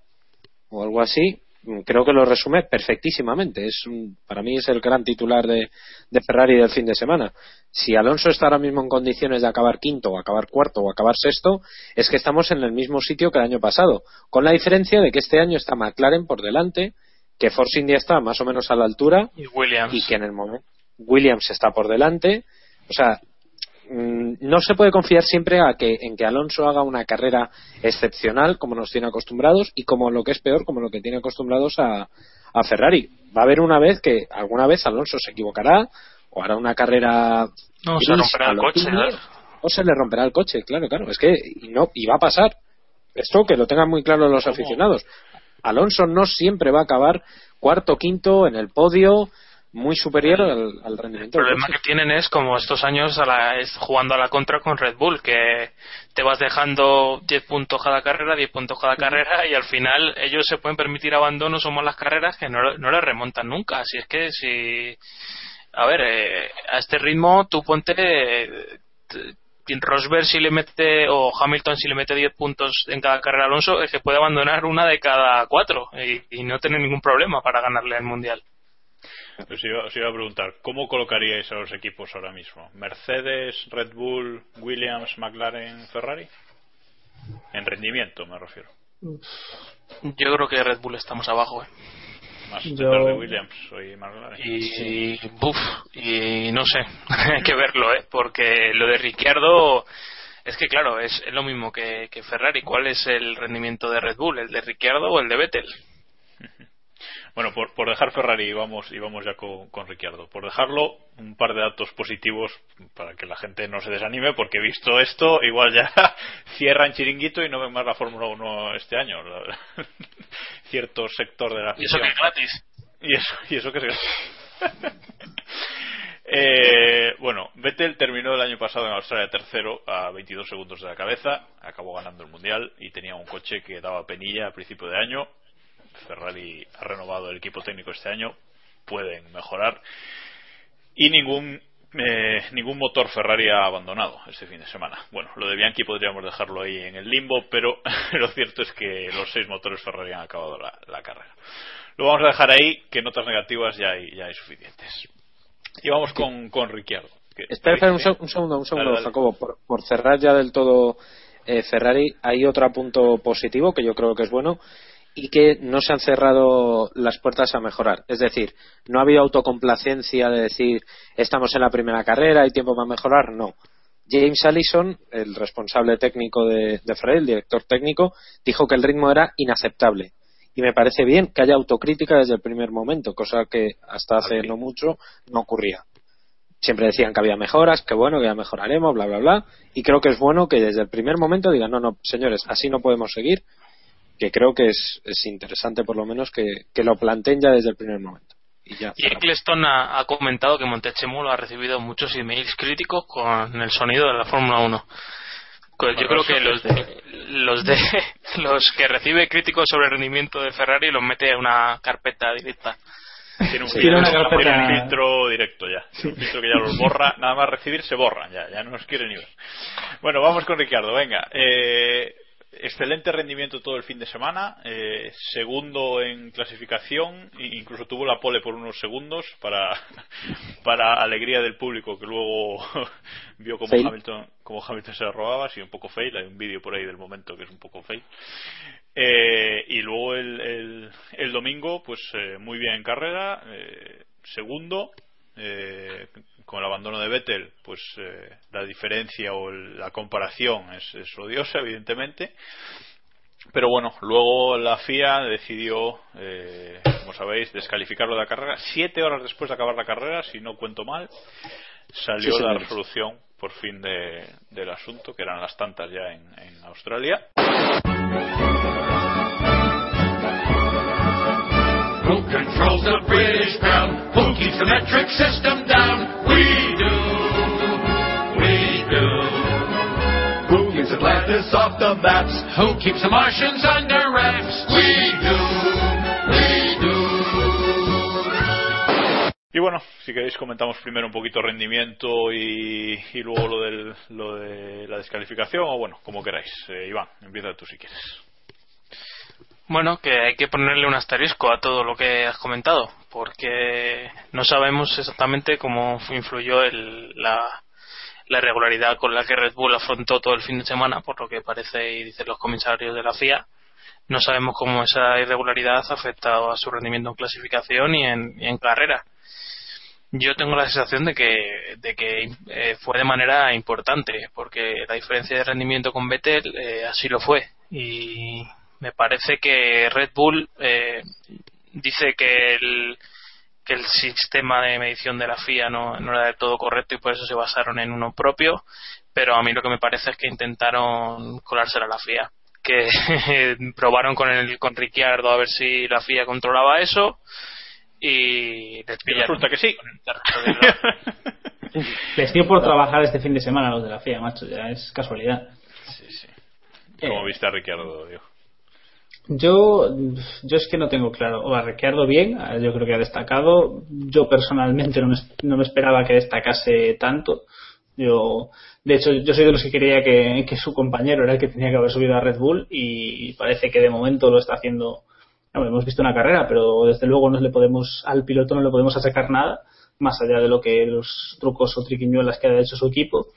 Speaker 3: o algo así creo que lo resume perfectísimamente. Es un- para mí es el gran titular de, de Ferrari del fin de semana. Si Alonso está ahora mismo en condiciones de acabar quinto o acabar cuarto o acabar sexto, es que estamos en el mismo sitio que el año pasado, con la diferencia de que este año está McLaren por delante, que Force India está más o menos a la altura
Speaker 5: Y Williams.
Speaker 3: y que en el momento Williams está por delante. O sea, mm, no se puede confiar siempre a que, en que Alonso haga una carrera excepcional como nos tiene acostumbrados y como lo que es peor, como lo que tiene acostumbrados a, a Ferrari. Va a haber una vez que alguna vez Alonso se equivocará o hará una carrera
Speaker 5: No, se
Speaker 3: gris
Speaker 5: romperá el coche,
Speaker 3: o se le romperá el coche, claro, claro. Es que y no y va a pasar. Esto que lo tengan muy claro los aficionados. Alonso no siempre va a acabar cuarto, quinto en el podio, muy superior al, al rendimiento.
Speaker 5: El problema que tienen es como estos años a la- es jugando a la contra con Red Bull, que te vas dejando 10 puntos cada carrera, 10 puntos cada carrera y al final ellos se pueden permitir abandonos o malas carreras que no, no les remontan nunca. Así es que si. A ver, eh, a este ritmo tú ponte. eh, Rosberg si le mete o Hamilton si le mete 10 puntos en cada carrera a Alonso es que puede abandonar una de cada cuatro y, y no tener ningún problema para ganarle el mundial.
Speaker 2: Os iba, os iba a preguntar, ¿cómo colocaríais a los equipos ahora mismo? ¿Mercedes, Red Bull, Williams, McLaren, Ferrari? En rendimiento me refiero.
Speaker 5: Yo creo que Red Bull estamos abajo. ¿eh?
Speaker 2: Más
Speaker 5: Yo-
Speaker 2: detrás de Williams y McLaren.
Speaker 5: Y, buf, y no sé, [laughs] hay que verlo, ¿eh? porque lo de Ricciardo es que, claro, es, es lo mismo que, que Ferrari. ¿Cuál es el rendimiento de Red Bull? ¿El de Ricciardo o el de Vettel?
Speaker 2: Bueno, por, por dejar Ferrari y vamos, y vamos ya con, con Ricciardo. Por dejarlo, un par de datos positivos para que la gente no se desanime, porque visto esto, igual ya [laughs] cierran chiringuito y no ven más la Fórmula 1 este año. [laughs] Cierto sector de la
Speaker 5: Y eso
Speaker 2: afición.
Speaker 5: que es gratis. [laughs]
Speaker 2: Y eso, y eso que es gratis. Eh, bueno, Vettel terminó el año pasado en Australia tercero a 22 segundos de la cabeza, acabó ganando el mundial y tenía un coche que daba penilla a principio de año. Ferrari ha renovado el equipo técnico este año, pueden mejorar y ningún eh, ningún motor Ferrari ha abandonado este fin de semana. Bueno, lo de Bianchi podríamos dejarlo ahí en el limbo, pero [laughs] lo cierto es que los seis motores Ferrari han acabado la, carrera. Lo vamos a dejar ahí, que notas negativas ya hay, ya hay suficientes. Y vamos con, con Ricciardo.
Speaker 3: Espera, un, segundo, un segundo, Jacobo. Por, cerrar ya del todo eh, Ferrari, hay otro punto positivo que yo creo que es bueno y que no se han cerrado las puertas a mejorar. Es decir, no ha habido autocomplacencia de decir estamos en la primera carrera, hay tiempo para mejorar. No. James Allison, el responsable técnico de, de Ferrari, el director técnico, dijo que el ritmo era inaceptable. Y me parece bien que haya autocrítica desde el primer momento, cosa que hasta hace no mucho no ocurría. Siempre decían que había mejoras, que bueno, que ya mejoraremos, bla, bla, bla. Y creo que es bueno que desde el primer momento digan, no, no, señores, así no podemos seguir que creo que es, es interesante por lo menos que, lo planteen ya desde el primer momento. Y, ya,
Speaker 5: y Eccleston ha, comentado que Montechemolo ha recibido muchos emails críticos con el sonido de la Fórmula 1. Pues yo creo que los de, los de [laughs] los que recibe críticos sobre el rendimiento de Ferrari los mete en una carpeta directa.
Speaker 2: Tiene un, filtro, directo ya. Un filtro que ya los borra. Nada más recibir se borran ya. Ya no nos quiere ni ver. Bueno, vamos con Ricardo. Venga. Eh, excelente rendimiento todo el fin de semana, eh, segundo en clasificación, e incluso tuvo la pole por unos segundos para, [laughs] para alegría del público que luego [laughs] vio como Hamilton, como Hamilton se la robaba, sí, un poco fail, hay un vídeo por ahí del momento que es un poco fail. Eh, y luego el, el, domingo, pues eh, muy bien en carrera, segundo, eh, con el abandono de Vettel, pues eh, la diferencia o la comparación es, odiosa, evidentemente. Pero bueno, luego la FIA decidió, eh, como sabéis, descalificarlo de la carrera. Siete horas después de acabar la carrera, si no cuento mal, salió la resolución por fin del asunto, que eran las tantas ya en, en Australia. The British? Who keeps the metric system down? We do. We do. Who keeps the Martians under wraps? Y bueno, si queréis comentamos primero un poquito rendimiento y, y luego lo, del, lo de la descalificación o bueno, como queráis. Eh, Iván, empieza tú si quieres.
Speaker 5: Bueno, que hay que ponerle un asterisco a todo lo que has comentado, porque no sabemos exactamente cómo influyó la, la irregularidad con la que Red Bull afrontó todo el fin de semana, por lo que parece y dicen los comisarios de la FIA. No sabemos cómo esa irregularidad ha afectado a su rendimiento en clasificación y en, carrera. Yo tengo la sensación de que, de que eh, fue de manera importante, porque la diferencia de rendimiento con Vettel eh, así lo fue. Y me parece que Red Bull eh, dice que el, que el sistema de medición de la FIA no, era del todo correcto y por eso se basaron en uno propio, pero a mí lo que me parece es que intentaron colársela a la FIA que [laughs] probaron con el con Ricciardo a ver si la FIA controlaba eso y les
Speaker 2: resulta que sí. [laughs]
Speaker 4: Les dio por trabajar este fin de semana los de la FIA macho ya es casualidad.
Speaker 2: Sí sí. Como viste a Ricciardo digo
Speaker 4: yo, yo es que no tengo claro. O a Ricciardo bien, yo creo que ha destacado. Yo personalmente no me, no me esperaba que destacase tanto. Yo, de hecho, yo soy de los que creía que, que, su compañero era el que tenía que haber subido a Red Bull y parece que de momento lo está haciendo. No, hemos visto una carrera, pero desde luego no le podemos, al piloto no le podemos sacar nada, más allá de lo que los trucos o triquiñuelas que ha hecho su equipo.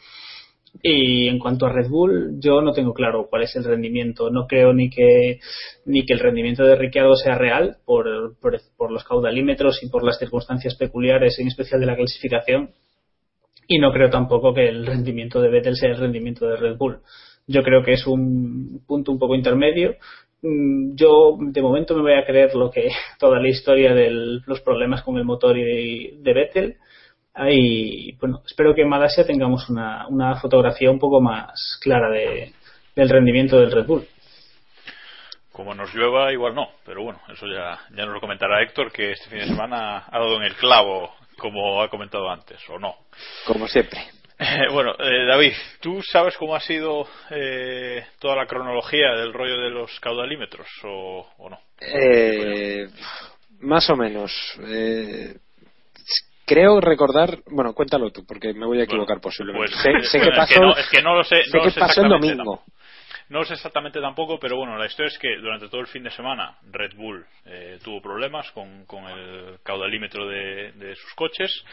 Speaker 4: Y en cuanto a Red Bull, yo no tengo claro cuál es el rendimiento. No creo ni que, ni que el rendimiento de Ricciardo sea real por, por, los caudalímetros y por las circunstancias peculiares, en especial de la clasificación. Y no creo tampoco que el rendimiento de Vettel sea el rendimiento de Red Bull. Yo creo que es un punto un poco intermedio. Mm, yo de momento me voy a creer lo que [laughs] toda la historia de los problemas con el motor y de Vettel y bueno, espero que en Malasia tengamos una, una fotografía un poco más clara de, del rendimiento del Red Bull.
Speaker 2: Como nos llueva, igual no, pero bueno, eso ya, ya nos lo comentará Héctor, que este fin de semana ha dado en el clavo, como ha comentado antes, o no.
Speaker 3: Como siempre.
Speaker 2: Eh, [laughs] bueno, eh, David, ¿tú sabes cómo ha sido eh, toda la cronología del rollo de los caudalímetros o, o no?
Speaker 3: más o menos creo recordar, bueno, cuéntalo tú, porque me voy a equivocar posiblemente.
Speaker 2: Pues,
Speaker 3: sé, que [laughs]
Speaker 2: es
Speaker 3: pasó,
Speaker 2: no, es que no lo sé,
Speaker 3: sé
Speaker 2: no
Speaker 3: que
Speaker 2: lo sé
Speaker 3: pasó el
Speaker 2: exactamente
Speaker 3: domingo.
Speaker 2: tampoco. No lo sé exactamente tampoco, pero bueno, la historia es que durante todo el fin de semana Red Bull eh, tuvo problemas con, con el caudalímetro de, de sus coches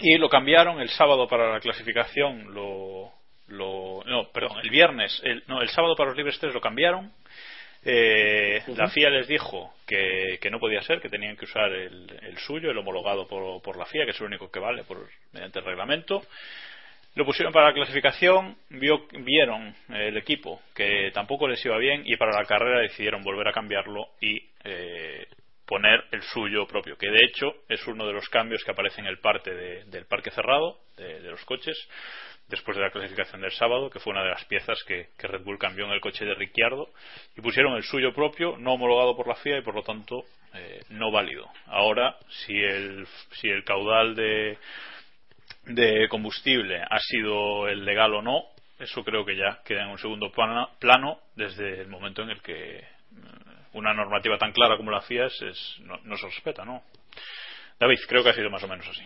Speaker 2: y lo cambiaron el sábado para la clasificación lo, lo no perdón el viernes el, no el sábado para los libres 3 lo cambiaron eh, la FIA les dijo que, que no podía ser que tenían que usar el, el suyo el homologado por, por la FIA que es el único que vale por, mediante el reglamento. Lo pusieron para la clasificación, vio, vieron eh, el equipo que tampoco les iba bien y para la carrera decidieron volver a cambiarlo y eh, poner el suyo propio, que de hecho es uno de los cambios que aparece en el parte de- del parque cerrado de, de los coches después de la clasificación del sábado, que fue una de las piezas que, Red Bull cambió en el coche de Ricciardo y pusieron el suyo propio, no homologado por la FIA y por lo tanto eh, no válido. Ahora, si el, si el caudal de, de combustible ha sido el legal o no, eso creo que ya queda en un segundo plano desde el momento en el que mm, una normativa tan clara como la FIA es, es- no, no se respeta, ¿no? David, creo que ha sido más o menos así.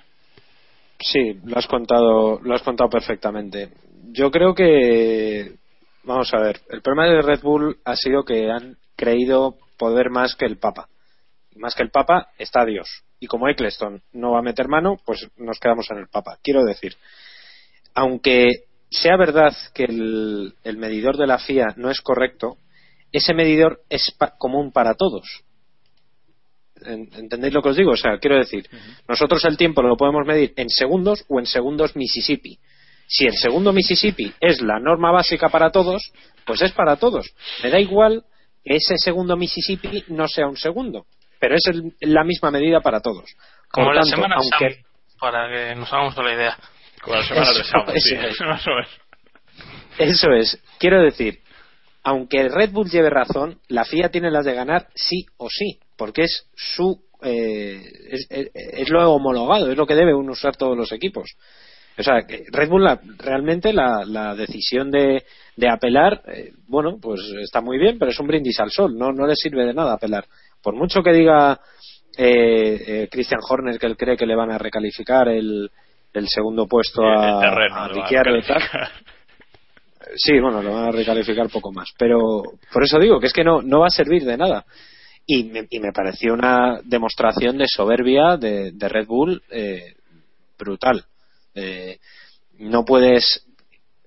Speaker 3: Sí, lo has contado, lo has contado perfectamente. Yo creo que, vamos a ver, el problema de Red Bull ha sido que han creído poder más que el Papa. Más que el Papa está Dios. Y como Eccleston no va a meter mano, pues nos quedamos en el Papa. Quiero decir, aunque sea verdad que el, medidor de la FIA no es correcto, ese medidor es pa- común para todos. En- ¿Entendéis lo que os digo? O sea, quiero decir, nosotros el tiempo lo podemos medir en segundos o en segundos Mississippi. Si el segundo Mississippi es la norma básica para todos, pues es para todos. Me da igual que ese segundo Mississippi no sea un segundo, pero es el- la misma medida para todos. Por
Speaker 5: Como la
Speaker 3: tanto,
Speaker 5: semana
Speaker 3: aunque
Speaker 5: para que nos hagamos una idea.
Speaker 2: Como la semana de
Speaker 3: Eso- eso es. Eso es. Quiero decir, aunque Red Bull lleve razón, la FIA tiene las de ganar sí o sí, porque es su eh, es, es- es lo homologado, es lo que deben usar todos los equipos. O sea, Red Bull la- realmente la, la decisión de, de apelar, eh, bueno, pues está muy bien, pero es un brindis al sol, no, no le sirve de nada apelar. Por mucho que diga eh, eh, Christian Horner que él cree que le van a recalificar el, el segundo puesto
Speaker 2: El
Speaker 3: a,
Speaker 2: terreno,
Speaker 3: a
Speaker 2: a
Speaker 3: tal. Sí, bueno, lo van a recalificar poco más. Pero por eso digo que es que no, no va a servir de nada. Y me, y me pareció una demostración de soberbia de, de Red Bull eh, brutal. Eh, no puedes.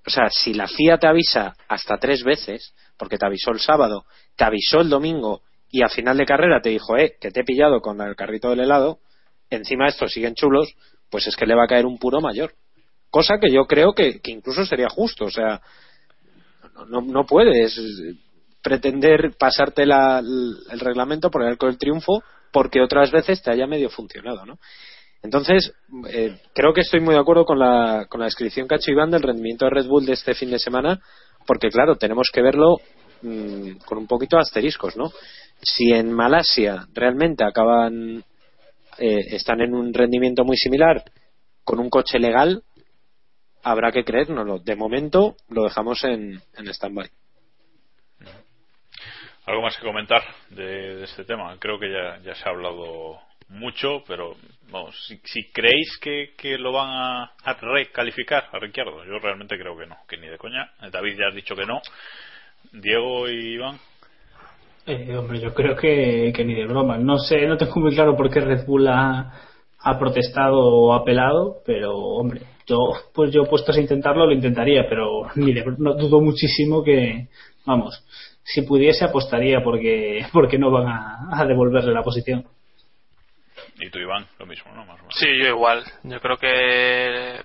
Speaker 3: O sea, si la FIA te avisa hasta tres veces, porque te avisó el sábado, te avisó el domingo y a final de carrera te dijo, eh, que te he pillado con el carrito del helado, encima estos siguen chulos, pues es que le va a caer un puro mayor. Cosa que yo creo que, que incluso sería justo. O sea, no, no, no puedes pretender pasarte la- el reglamento por el arco del triunfo porque otras veces te haya medio funcionado, ¿no? Entonces, eh, creo que estoy muy de acuerdo con la, con la descripción que ha hecho Iván del rendimiento de Red Bull de este fin de semana, porque claro, tenemos que verlo mm, con un poquito de asteriscos, ¿no? Si en Malasia realmente acaban, eh, están en un rendimiento muy similar con un coche legal, habrá que creérnoslo. De momento lo dejamos en, en stand-by.
Speaker 2: ¿Algo más que comentar de, este tema? Creo que ya, se ha hablado mucho, pero vamos, si, creéis que, que lo van a, recalificar a Ricciardo, yo realmente creo que no, que ni de coña. David ya has dicho que no. Diego y Iván.
Speaker 4: Eh, hombre, yo creo que, ni de broma. No sé, no tengo muy claro por qué Red Bull ha, ha protestado o apelado, pero hombre, yo pues yo puestos a intentarlo lo intentaría, pero ni de, no dudo muchísimo que, vamos, si pudiese apostaría porque porque no van a, a devolverle la posición.
Speaker 2: Y tú, Iván, lo mismo, ¿no? Más o menos.
Speaker 5: Sí, yo igual. Yo creo que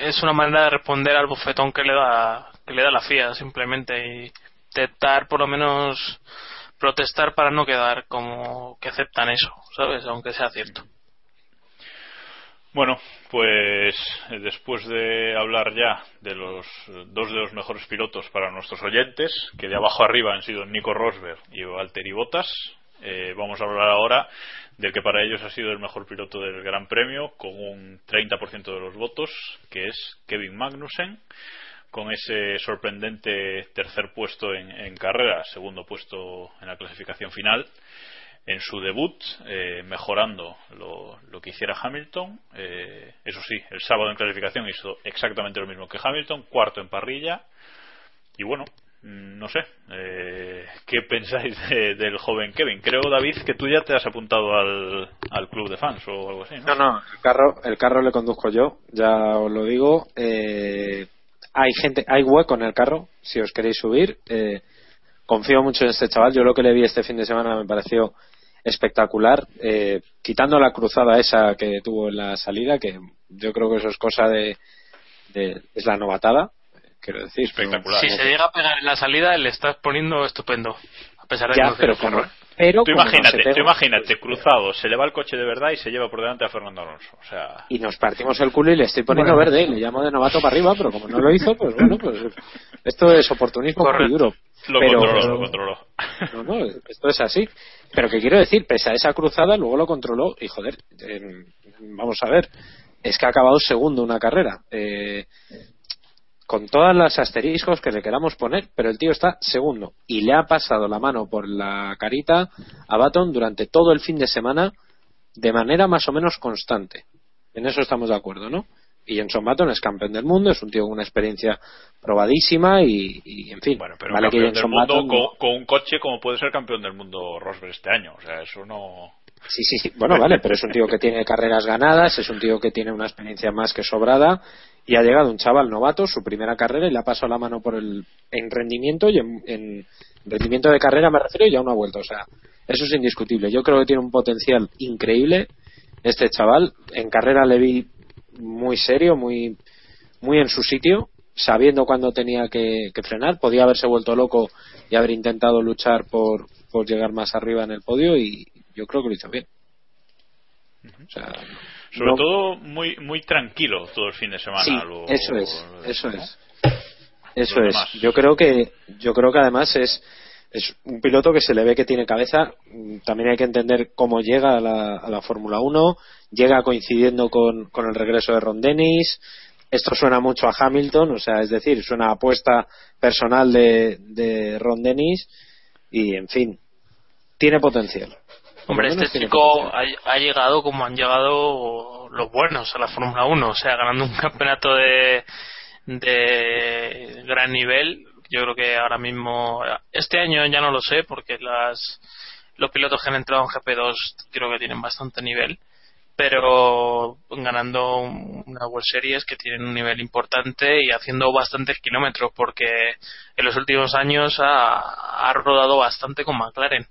Speaker 5: es una manera de responder al bofetón que le da que le da la FIA simplemente y intentar por lo menos protestar para no quedar como que aceptan eso, ¿sabes? Aunque sea cierto.
Speaker 2: Bueno, pues eh, después de hablar ya de los eh, dos de los mejores pilotos para nuestros oyentes, que de abajo arriba han sido Nico Rosberg y Valtteri Bottas, eh, vamos a hablar ahora del que para ellos ha sido el mejor piloto del Gran Premio, con un 30% de los votos, que es Kevin Magnussen, con ese sorprendente tercer puesto en, en carrera, segundo puesto en la clasificación final. En su debut, eh, mejorando lo, lo, que hiciera Hamilton. Eh, eso sí, el sábado en clasificación hizo exactamente lo mismo que Hamilton, cuarto en parrilla. Y bueno, mm, no sé, eh, ¿qué pensáis del joven Kevin? Creo, David, que tú ya te has apuntado al, al club de fans o algo así,
Speaker 3: ¿no? No, el carro, el carro le conduzco yo, ya os lo digo. hay gente, hay hueco en el carro, si os queréis subir. Confío mucho en este chaval. Yo lo que le vi este fin de semana me pareció espectacular, eh, quitando la cruzada esa que tuvo en la salida, que yo creo que eso es cosa de, es la novatada, quiero decir.
Speaker 2: Espectacular.
Speaker 5: Si se llega a pegar en la salida, le estás poniendo estupendo, a pesar de que
Speaker 3: pero como, pero
Speaker 2: tú imagínate, tú imagínate, cruzado, se le va el coche de verdad y se lleva por delante a Fernando Alonso. O sea...
Speaker 3: Y nos partimos el culo y le estoy poniendo verde, le llamo de novato para arriba, pero como no lo hizo, pues bueno, pues esto es oportunismo muy duro.
Speaker 2: Lo
Speaker 3: pero,
Speaker 2: controló, lo controló.
Speaker 3: No, no, esto es así. Pero que quiero decir, pese a esa cruzada, luego lo controló y joder, vamos a ver, es que ha acabado segundo una carrera. Eh, con todas las asteriscos que le queramos poner, pero el tío está segundo y le ha pasado la mano por la carita a Baton durante todo el fin de semana de manera más o menos constante. En eso estamos de acuerdo, ¿no? Y Jenson Button es campeón del mundo, es un tío con una experiencia probadísima y, en fin.
Speaker 2: Bueno, pero vale campeón del mundo con, un coche como puede ser campeón del mundo Rosberg este año. O sea, eso no.
Speaker 3: Sí, sí, sí. Bueno, vale, pero es un tío que tiene carreras ganadas, es un tío que tiene una experiencia más que sobrada y ha llegado un chaval novato, su primera carrera y le ha pasado la mano por el en rendimiento y en, rendimiento de carrera me refiero y ya no ha vuelto. O sea, eso es indiscutible. Yo creo que tiene un potencial increíble este chaval. En carrera le vi muy serio, muy, muy en su sitio, sabiendo cuándo tenía que, frenar. Podía haberse vuelto loco y haber intentado luchar por, por llegar más arriba en el podio y yo creo que lo hizo bien.
Speaker 2: Sobre todo muy muy tranquilo todo el fin de semana.
Speaker 3: Sí, eso es, eso es. Eso es. Yo creo que yo creo que además es es un piloto que se le ve que tiene cabeza. También hay que entender cómo llega a la, a la Fórmula 1. Llega coincidiendo con, con, el regreso de Ron Dennis. Esto suena mucho a Hamilton, o sea, es decir, suena apuesta personal de, de Ron Dennis. Y, en fin, tiene potencial.
Speaker 5: Hombre, este chico ha, ha, llegado como han llegado los buenos a la Fórmula 1, o sea, ganando un [laughs] campeonato de, de gran nivel yo creo que ahora mismo, este año ya no lo sé porque las, los pilotos que han entrado en GP2 creo que tienen bastante nivel, pero ganando una World Series que tienen un nivel importante y haciendo bastantes kilómetros porque en los últimos años ha, ha rodado bastante con McLaren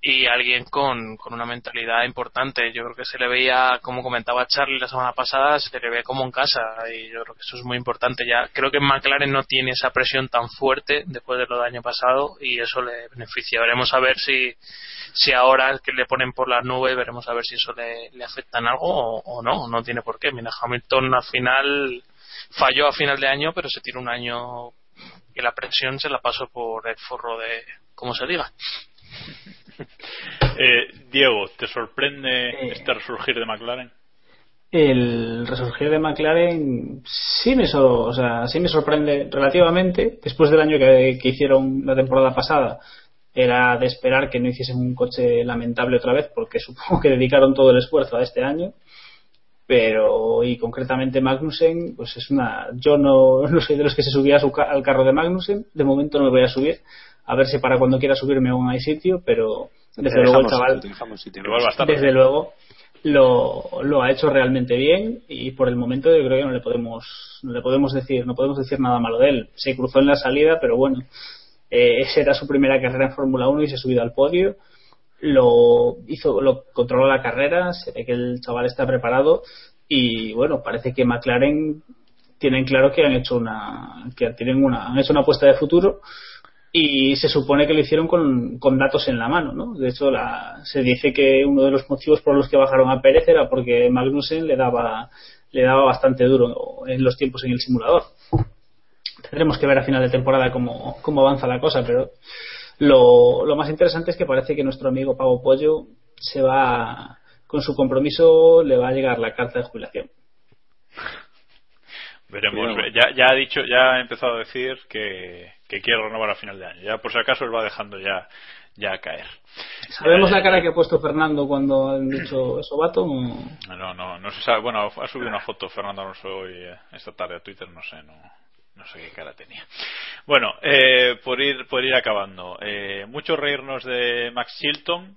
Speaker 5: y alguien con, con una mentalidad importante. Yo creo que se le veía, como comentaba Charlie la semana pasada, se le ve como en casa y yo creo que eso es muy importante. Ya creo que McLaren no tiene esa presión tan fuerte después de lo del año pasado y eso le beneficia. Veremos a ver si, si ahora que le ponen por las nubes, veremos a ver si eso le, le afecta en algo o, no. No tiene por qué. Mira, Hamilton al final falló a final de año, pero se tiene un año que la presión se la pasó por el forro de, como se diga. [laughs]
Speaker 2: Eh, Diego, ¿te sorprende eh, este resurgir de McLaren?
Speaker 4: El resurgir de McLaren sí me, o sea, sí me sorprende relativamente. Después del año que, hicieron la temporada pasada, era de esperar que no hiciesen un coche lamentable otra vez, porque [laughs] supongo que dedicaron todo el esfuerzo a este año. Pero, y concretamente Magnussen, pues es una. Yo no, [laughs] no soy de los que se subía al carro de Magnussen, de momento no me voy a subir a ver si para cuando quiera subirme aún hay sitio, pero desde luego el chaval, desde luego lo, lo ha hecho realmente bien y por el momento yo creo que no le podemos no le podemos decir no podemos decir nada malo de él. Se cruzó en la salida pero bueno eh, esa era su primera carrera en Fórmula 1 y se ha subido al podio. Lo hizo lo controló la carrera se ve que el chaval está preparado y bueno parece que McLaren tienen claro que han hecho una que tienen una han hecho una apuesta de futuro y se supone que lo hicieron con, con datos en la mano, ¿no? De hecho, la, se dice que uno de los motivos por los que bajaron a Pérez era porque Magnussen le daba, le daba bastante duro en los tiempos en el simulador. Tendremos que ver a final de temporada cómo, cómo avanza la cosa, pero lo, lo más interesante es que parece que nuestro amigo Pavo Pollo se va, con su compromiso, le va a llegar la carta de jubilación.
Speaker 2: Veremos. Ya, ya ha dicho, ya ha empezado a decir que, que quiere renovar a final de año. Ya por si acaso él va dejando ya ya a caer.
Speaker 4: ¿Sabemos la cara que ha puesto Fernando cuando han dicho eso, Bato?
Speaker 2: No, no, no se sabe. Bueno, ha subido una foto Fernando Alonso hoy, eh, esta tarde a Twitter, no sé, no, no sé qué cara tenía. Bueno, eh, por ir por ir acabando, eh, mucho reírnos de Max Chilton,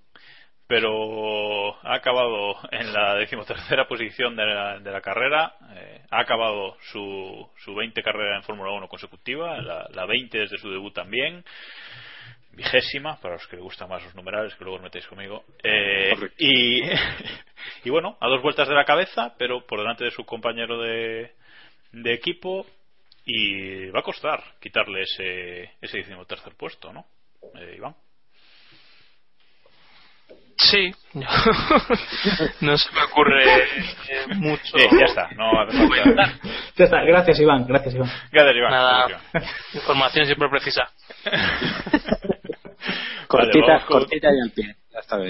Speaker 2: pero ha acabado en la decimotercera posición de la, de la carrera, eh, ha acabado su, su 20 carrera en Fórmula 1 consecutiva, la, la 20 desde su debut también, vigésima, para los que les gustan más los numerales, que luego os metéis conmigo. Eh, y, [laughs] y bueno, a dos vueltas de la cabeza, pero por delante de su compañero de, de equipo, y va a costar quitarle ese, ese decimotercer puesto, ¿no? Eh, Iván.
Speaker 5: Sí, [laughs] no se me ocurre eh, mucho.
Speaker 2: Eh, ya está, no.
Speaker 4: Ya está, gracias Iván, gracias Iván.
Speaker 2: Gracias Iván.
Speaker 5: Nada,
Speaker 2: Gracias,
Speaker 5: información siempre precisa. [laughs]
Speaker 3: Cortita, cortita y al pie.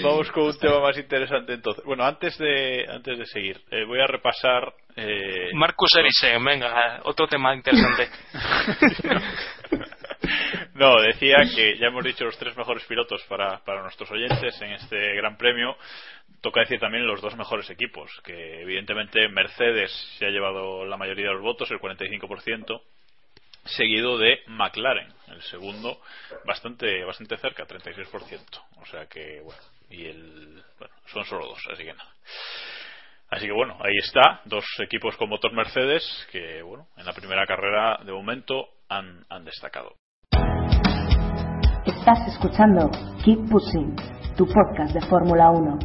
Speaker 2: Vamos con un tema más interesante entonces. Bueno, antes de antes de seguir, eh, voy a repasar. Eh...
Speaker 5: Marcus Eriksen, venga, otro tema interesante. [laughs]
Speaker 2: no, decía que ya hemos dicho los tres mejores pilotos para, para nuestros oyentes en este Gran Premio. Toca decir también los dos mejores equipos, que evidentemente Mercedes se ha llevado la mayoría de los votos, el 45%, seguido de McLaren, el segundo, bastante bastante cerca, 36%. O sea que, bueno, y el. Bueno, son solo dos, así que nada. Así que bueno, ahí está, dos equipos con motor Mercedes que, bueno, en la primera carrera de momento han, han destacado.
Speaker 7: Estás escuchando Keep Pushing, tu podcast de Fórmula 1.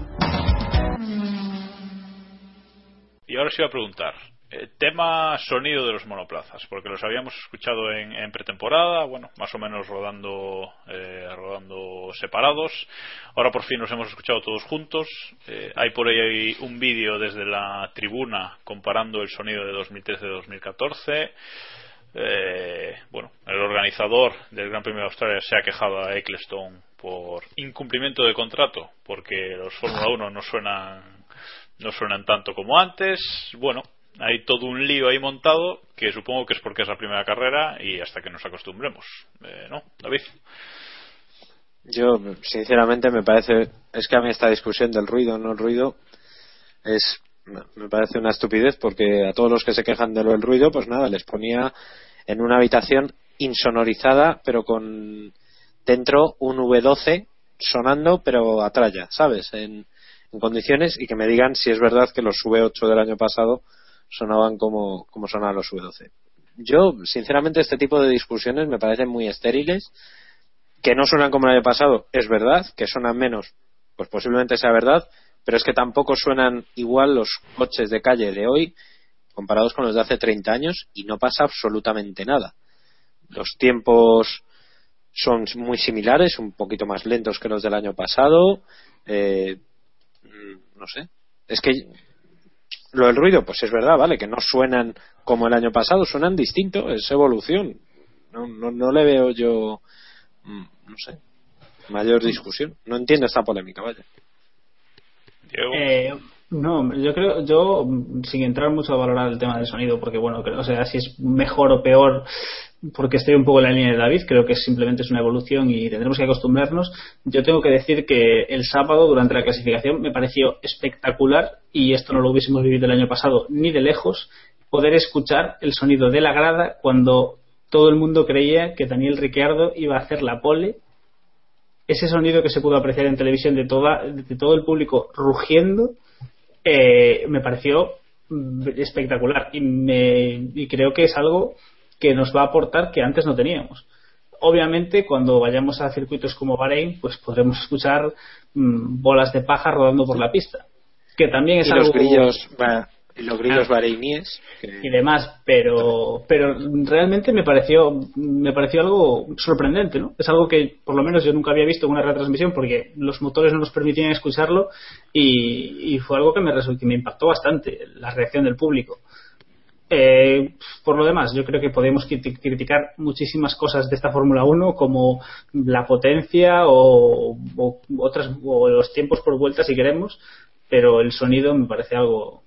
Speaker 2: Y ahora os iba a preguntar, eh, tema sonido de los monoplazas, porque los habíamos escuchado en, en pretemporada, bueno, más o menos rodando, eh, rodando separados. Ahora por fin los hemos escuchado todos juntos. Eh, hay por ahí un vídeo desde la tribuna comparando el sonido de 2013-2014. Eh, bueno, el organizador del Gran Premio de Australia se ha quejado a Ecclestone por incumplimiento de contrato, porque los Fórmula 1 no suenan no suenan tanto como antes. Bueno, hay todo un lío ahí montado que supongo que es porque es la primera carrera y hasta que nos acostumbremos. Eh, ¿No, David?
Speaker 3: Yo, sinceramente, me parece. Es que a mí esta discusión del ruido no el ruido es. Me parece una estupidez porque a todos los que se quejan de lo del ruido, pues nada, les ponía en una habitación insonorizada, pero con dentro un V12 sonando, pero a tralla, ¿sabes? En, condiciones y que me digan si es verdad que los V8 del año pasado sonaban como, como sonaban los V12. Yo, sinceramente, este tipo de discusiones me parecen muy estériles. Que no suenan como el año pasado, es verdad. Que suenan menos, pues posiblemente sea verdad. Pero es que tampoco suenan igual los coches de calle de hoy comparados con los de hace 30 años y no pasa absolutamente nada. Los tiempos son muy similares, un poquito más lentos que los del año pasado. Eh, no sé. Es que lo del ruido, pues es verdad, vale, que no suenan como el año pasado, suenan distinto, es evolución. No, no, no le veo yo, mm, no sé, mayor discusión. No entiendo esta polémica, vaya.
Speaker 4: Eh, no, yo creo, yo sin entrar mucho a valorar el tema del sonido, porque bueno, creo, o sea, si es mejor o peor, porque estoy un poco en la línea de David, creo que simplemente es una evolución y tendremos que acostumbrarnos. Yo tengo que decir que el sábado, durante la clasificación, me pareció espectacular, y esto no lo hubiésemos vivido el año pasado ni de lejos, poder escuchar el sonido de la grada cuando todo el mundo creía que Daniel Ricciardo iba a hacer la pole ese sonido que se pudo apreciar en televisión de, toda, de todo el público rugiendo eh, me pareció mm, espectacular y, me, y creo que es algo que nos va a aportar que antes no teníamos. Obviamente, cuando vayamos a circuitos como Bahrein, pues podremos escuchar mmm, bolas de paja rodando por la pista, que también es
Speaker 3: y
Speaker 4: algo
Speaker 3: los grillos, y los grillos bahreiníes que...
Speaker 4: y demás, pero pero realmente me pareció me pareció algo sorprendente, ¿no? Es algo que por lo menos yo nunca había visto en una retransmisión porque los motores no nos permitían escucharlo y, y fue algo que me resultó, que me impactó bastante la reacción del público. Eh, por lo demás, yo creo que podemos criticar muchísimas cosas de esta Fórmula 1 como la potencia o, o, otras o los tiempos por vuelta si queremos, pero el sonido me parece algo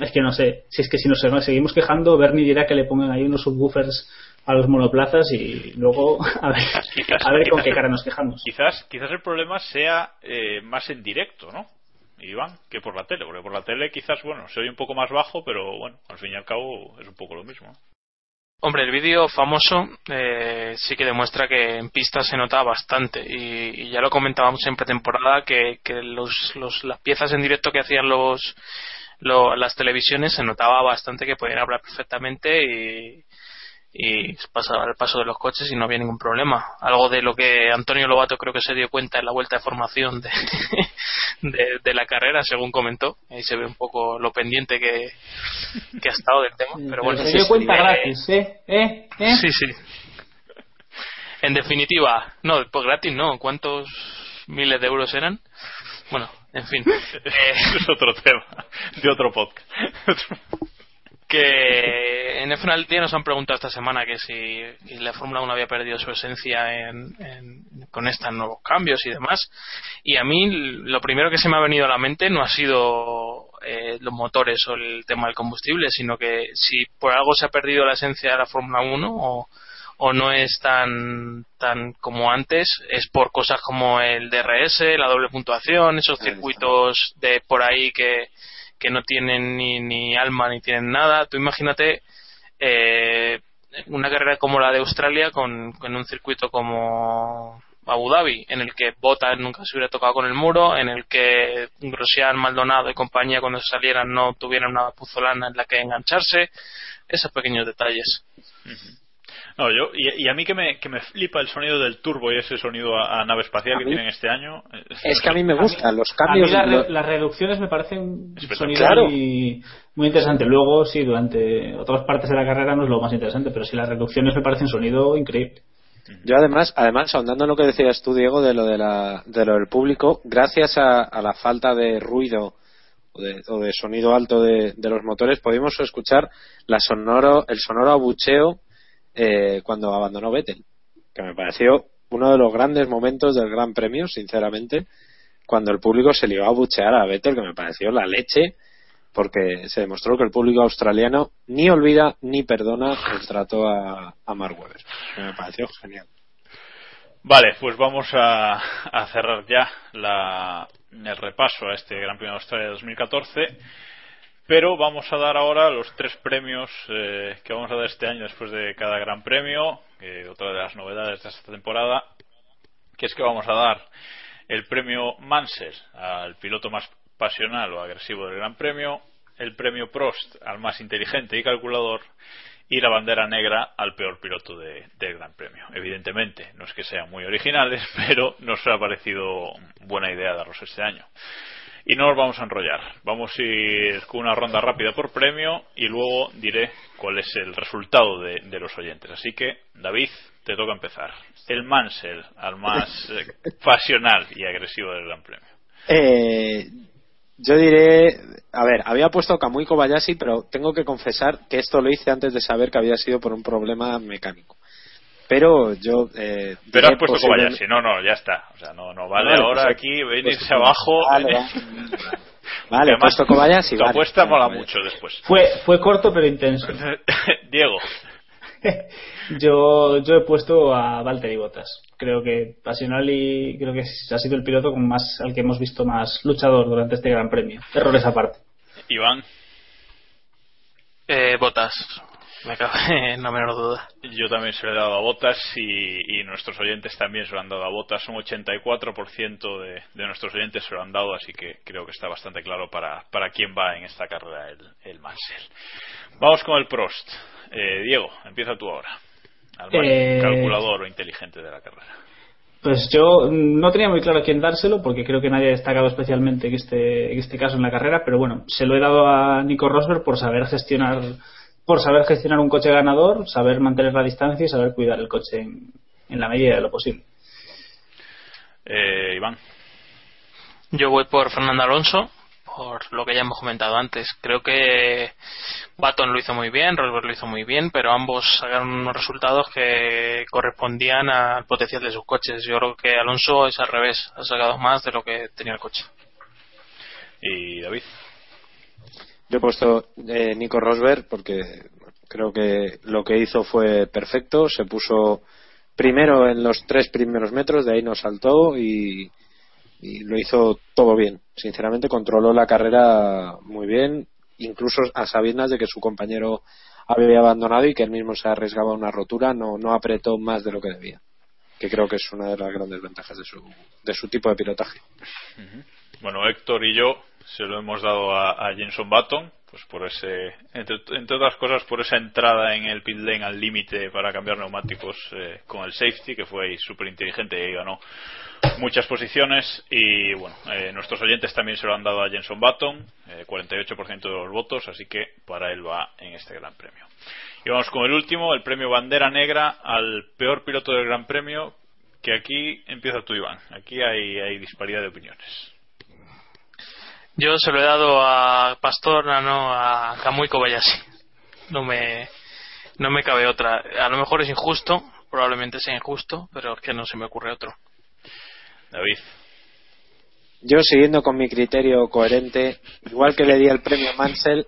Speaker 4: es que no sé, si es que si nos seguimos quejando, Bernie dirá que le pongan ahí unos subwoofers a los monoplazas y luego [laughs] a ver,
Speaker 2: Quizás-
Speaker 4: a ver con qué cara nos quejamos.
Speaker 2: Quizás, quizás el problema sea eh, más en directo, ¿no? Iván, que por la tele, porque por la tele quizás, bueno, se oye un poco más bajo, pero bueno, al fin y al cabo es un poco lo mismo.
Speaker 5: Hombre, el vídeo famoso eh, sí que demuestra que en pista se nota bastante y, y ya lo comentábamos en pretemporada que, que los, los- las piezas en directo que hacían los, lo- las televisiones se notaba bastante que podían hablar perfectamente y, y pasar el paso de los coches y no había ningún problema. Algo de lo que Antonio Lobato creo que se dio cuenta en la vuelta de formación de, [laughs] de, de la carrera, según comentó. Ahí se ve un poco lo pendiente que, que ha estado del tema. Pero bueno,
Speaker 4: se dio cuenta
Speaker 5: eh,
Speaker 4: gratis, ¿eh? ¿Eh? ¿Eh?
Speaker 5: Sí, sí. En definitiva, no, pues gratis no. ¿Cuántos miles de euros eran? Bueno, en fin. Eh, [laughs]
Speaker 2: es otro tema, de otro podcast.
Speaker 5: que en F1 al día nos han preguntado esta semana que si que la Fórmula 1 había perdido su esencia en- en- con estos nuevos cambios y demás. Y a mí lo primero que se me ha venido a la mente no ha sido eh, los motores o el tema del combustible, sino que si por algo se ha perdido la esencia de la Fórmula 1 o, o no es tan tan como antes es por cosas como el DRS, la doble puntuación, esos circuitos de por ahí que, que no tienen ni, ni alma ni tienen nada. Tú imagínate eh, una carrera como la de Australia con, con un circuito como Abu Dhabi, en el que Bottas nunca se hubiera tocado con el muro, en el que Grosjean, Maldonado y compañía cuando salieran no tuvieran una puzolana en la que engancharse, esos pequeños detalles.
Speaker 2: No, yo, y, y a mí que me, que me flipa el sonido del turbo y ese sonido a, a nave espacial
Speaker 3: A
Speaker 2: que
Speaker 3: mí-
Speaker 2: tienen este año.
Speaker 3: Es que a mí me gusta, los
Speaker 4: A mí
Speaker 3: cambios.
Speaker 4: la re-
Speaker 3: lo-
Speaker 4: las reducciones me parecen sonido
Speaker 3: Claro.
Speaker 4: muy, muy interesante. Luego, sí, durante otras partes de la carrera no es lo más interesante, pero sí las reducciones me parecen sonido increíble.
Speaker 3: Yo además, además, ahondando en lo que decías tú, Diego, de lo, de la, de lo del público, gracias a, a la falta de ruido o de, o de sonido alto de, de los motores, pudimos escuchar la sonoro, el sonoro abucheo eh, cuando abandonó Vettel, que me pareció uno de los grandes momentos del Gran Premio, sinceramente, cuando el público se iba a abuchear a Vettel, que me pareció la leche, porque se demostró que el público australiano ni olvida ni perdona el trato a, a Mark Webber. que Me pareció genial.
Speaker 2: Vale, pues vamos a, a cerrar ya la, el repaso a este Gran Premio de Australia 2014. Pero vamos a dar ahora los tres premios eh, que vamos a dar este año después de cada Gran Premio. que otra de las novedades de esta temporada, que es que vamos a dar el premio Mansell al piloto más pasional o agresivo del Gran Premio, el premio Prost al más inteligente y calculador y la bandera negra al peor piloto de- del Gran Premio. Evidentemente, no es que sean muy originales, [laughs] pero nos ha parecido buena idea darlos este año. Y no nos vamos a enrollar. Vamos a ir con una ronda rápida por premio y luego diré cuál es el resultado de, de los oyentes. Así que, David, te toca empezar. El Mansell al más eh, [laughs] pasional y agresivo del Gran Premio.
Speaker 3: Eh, yo diré, a ver, había puesto Kamui Kobayashi, pero tengo que confesar que esto lo hice antes de saber que había sido por un problema mecánico. Pero yo. Eh,
Speaker 2: Pero has puesto
Speaker 3: posible-
Speaker 2: Kobayashi. No, no, ya está. O sea, no, no vale
Speaker 3: Vale,
Speaker 2: ahora
Speaker 3: pues,
Speaker 2: aquí
Speaker 3: pues,
Speaker 2: venirse
Speaker 3: pues,
Speaker 2: abajo.
Speaker 3: vale,
Speaker 2: venir-
Speaker 3: vale. [laughs] Vale, he
Speaker 2: Además,
Speaker 3: puesto Kobayashi.
Speaker 2: Tu
Speaker 3: vale.
Speaker 2: apuesta
Speaker 3: Vale,
Speaker 2: mola
Speaker 3: vale.
Speaker 2: mucho después.
Speaker 4: Fue, fue corto pero intenso. [laughs]
Speaker 2: Diego. [laughs]
Speaker 4: Yo, yo he puesto a Valtteri Bottas. Creo que pasional y creo que ha sido el piloto con más, al que hemos visto más luchador durante este Gran Premio. Errores aparte.
Speaker 2: Iván.
Speaker 5: Eh, botas. Me cabe [laughs] no menor duda.
Speaker 2: Yo también se lo he dado a Botas y, y nuestros oyentes también se lo han dado a Botas. Un 84% de, de nuestros oyentes se lo han dado, así que creo que está bastante claro para, para quién va en esta carrera el, el Mansell. Vamos con el Prost. Eh, Diego, empieza tú ahora. Al
Speaker 4: Eh,
Speaker 2: calculador o inteligente de la carrera.
Speaker 4: Pues yo mm, no tenía muy claro a quién dárselo porque creo que nadie ha destacado especialmente en este, en este caso en la carrera, pero bueno, se lo he dado a Nico Rosberg por saber gestionar por saber gestionar un coche ganador, saber mantener la distancia y saber cuidar el coche en, en la medida de lo posible.
Speaker 2: Eh, Iván.
Speaker 5: Yo voy por Fernando Alonso, por lo que ya hemos comentado antes. Creo que Baton lo hizo muy bien, Rosberg lo hizo muy bien, pero ambos sacaron unos resultados que correspondían al potencial de sus coches. Yo creo que Alonso es al revés, ha sacado más de lo que tenía el coche.
Speaker 2: Y David.
Speaker 3: Yo he puesto eh, Nico Rosberg porque Creo que lo que hizo fue perfecto. Se puso primero en los tres primeros metros, de ahí no saltó y, y lo hizo todo bien. Sinceramente controló la carrera muy bien, incluso a sabiendas de que su compañero había abandonado y que él mismo se arriesgaba a una rotura, no, no apretó más de lo que debía. Que creo que es una de las grandes ventajas de su, de su tipo de pilotaje.
Speaker 2: Bueno, Héctor y yo se lo hemos dado a, a Jenson Button, pues por ese, entre, otras cosas, por esa entrada en el pit lane al límite para cambiar neumáticos eh, con el safety, que fue súper inteligente y ganó muchas posiciones. Y bueno, eh, nuestros oyentes también se lo han dado a Jenson Button, eh, 48% de los votos, así que para él va en este Gran Premio. Y vamos con el último, el premio Bandera Negra al peor piloto del Gran Premio, que aquí empieza tú, Iván. Aquí hay, hay disparidad de opiniones.
Speaker 5: Yo se lo he dado a Pastor, no a Kamui Kobayashi. No me, no me cabe otra. A lo mejor es injusto, probablemente sea injusto, pero es que no se me ocurre otro.
Speaker 2: David.
Speaker 3: Yo, siguiendo con mi criterio coherente, igual que le di el premio Mansell,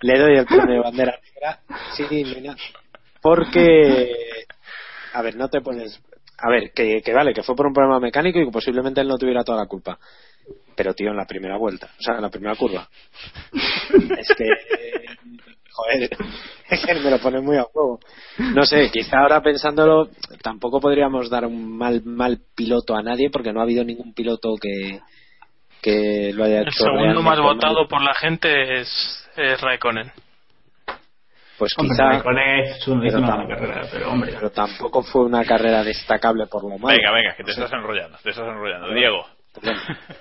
Speaker 3: le doy el premio Bandera Negra. Sí, mira, porque, a ver, no te pones. A ver, que, que vale, que fue por un problema mecánico y que posiblemente él no tuviera toda la culpa pero tío en la primera vuelta, o sea, en la primera curva. [laughs] es que, joder, es que me lo pone muy a juego. No sé, quizá ahora pensándolo, tampoco podríamos dar un mal mal piloto a nadie porque no ha habido ningún piloto que que lo haya hecho.
Speaker 5: El segundo más votado por la gente es, es Raikkonen.
Speaker 3: Pues
Speaker 4: Hombre,
Speaker 3: quizá.
Speaker 4: Raikkonen hizo una
Speaker 3: pero,
Speaker 4: buena
Speaker 3: tam-
Speaker 4: carrera, pero hombre.
Speaker 3: pero tampoco fue una carrera destacable por lo malo.
Speaker 2: Venga, venga, que te estás enrollando, te estás enrollando. Diego.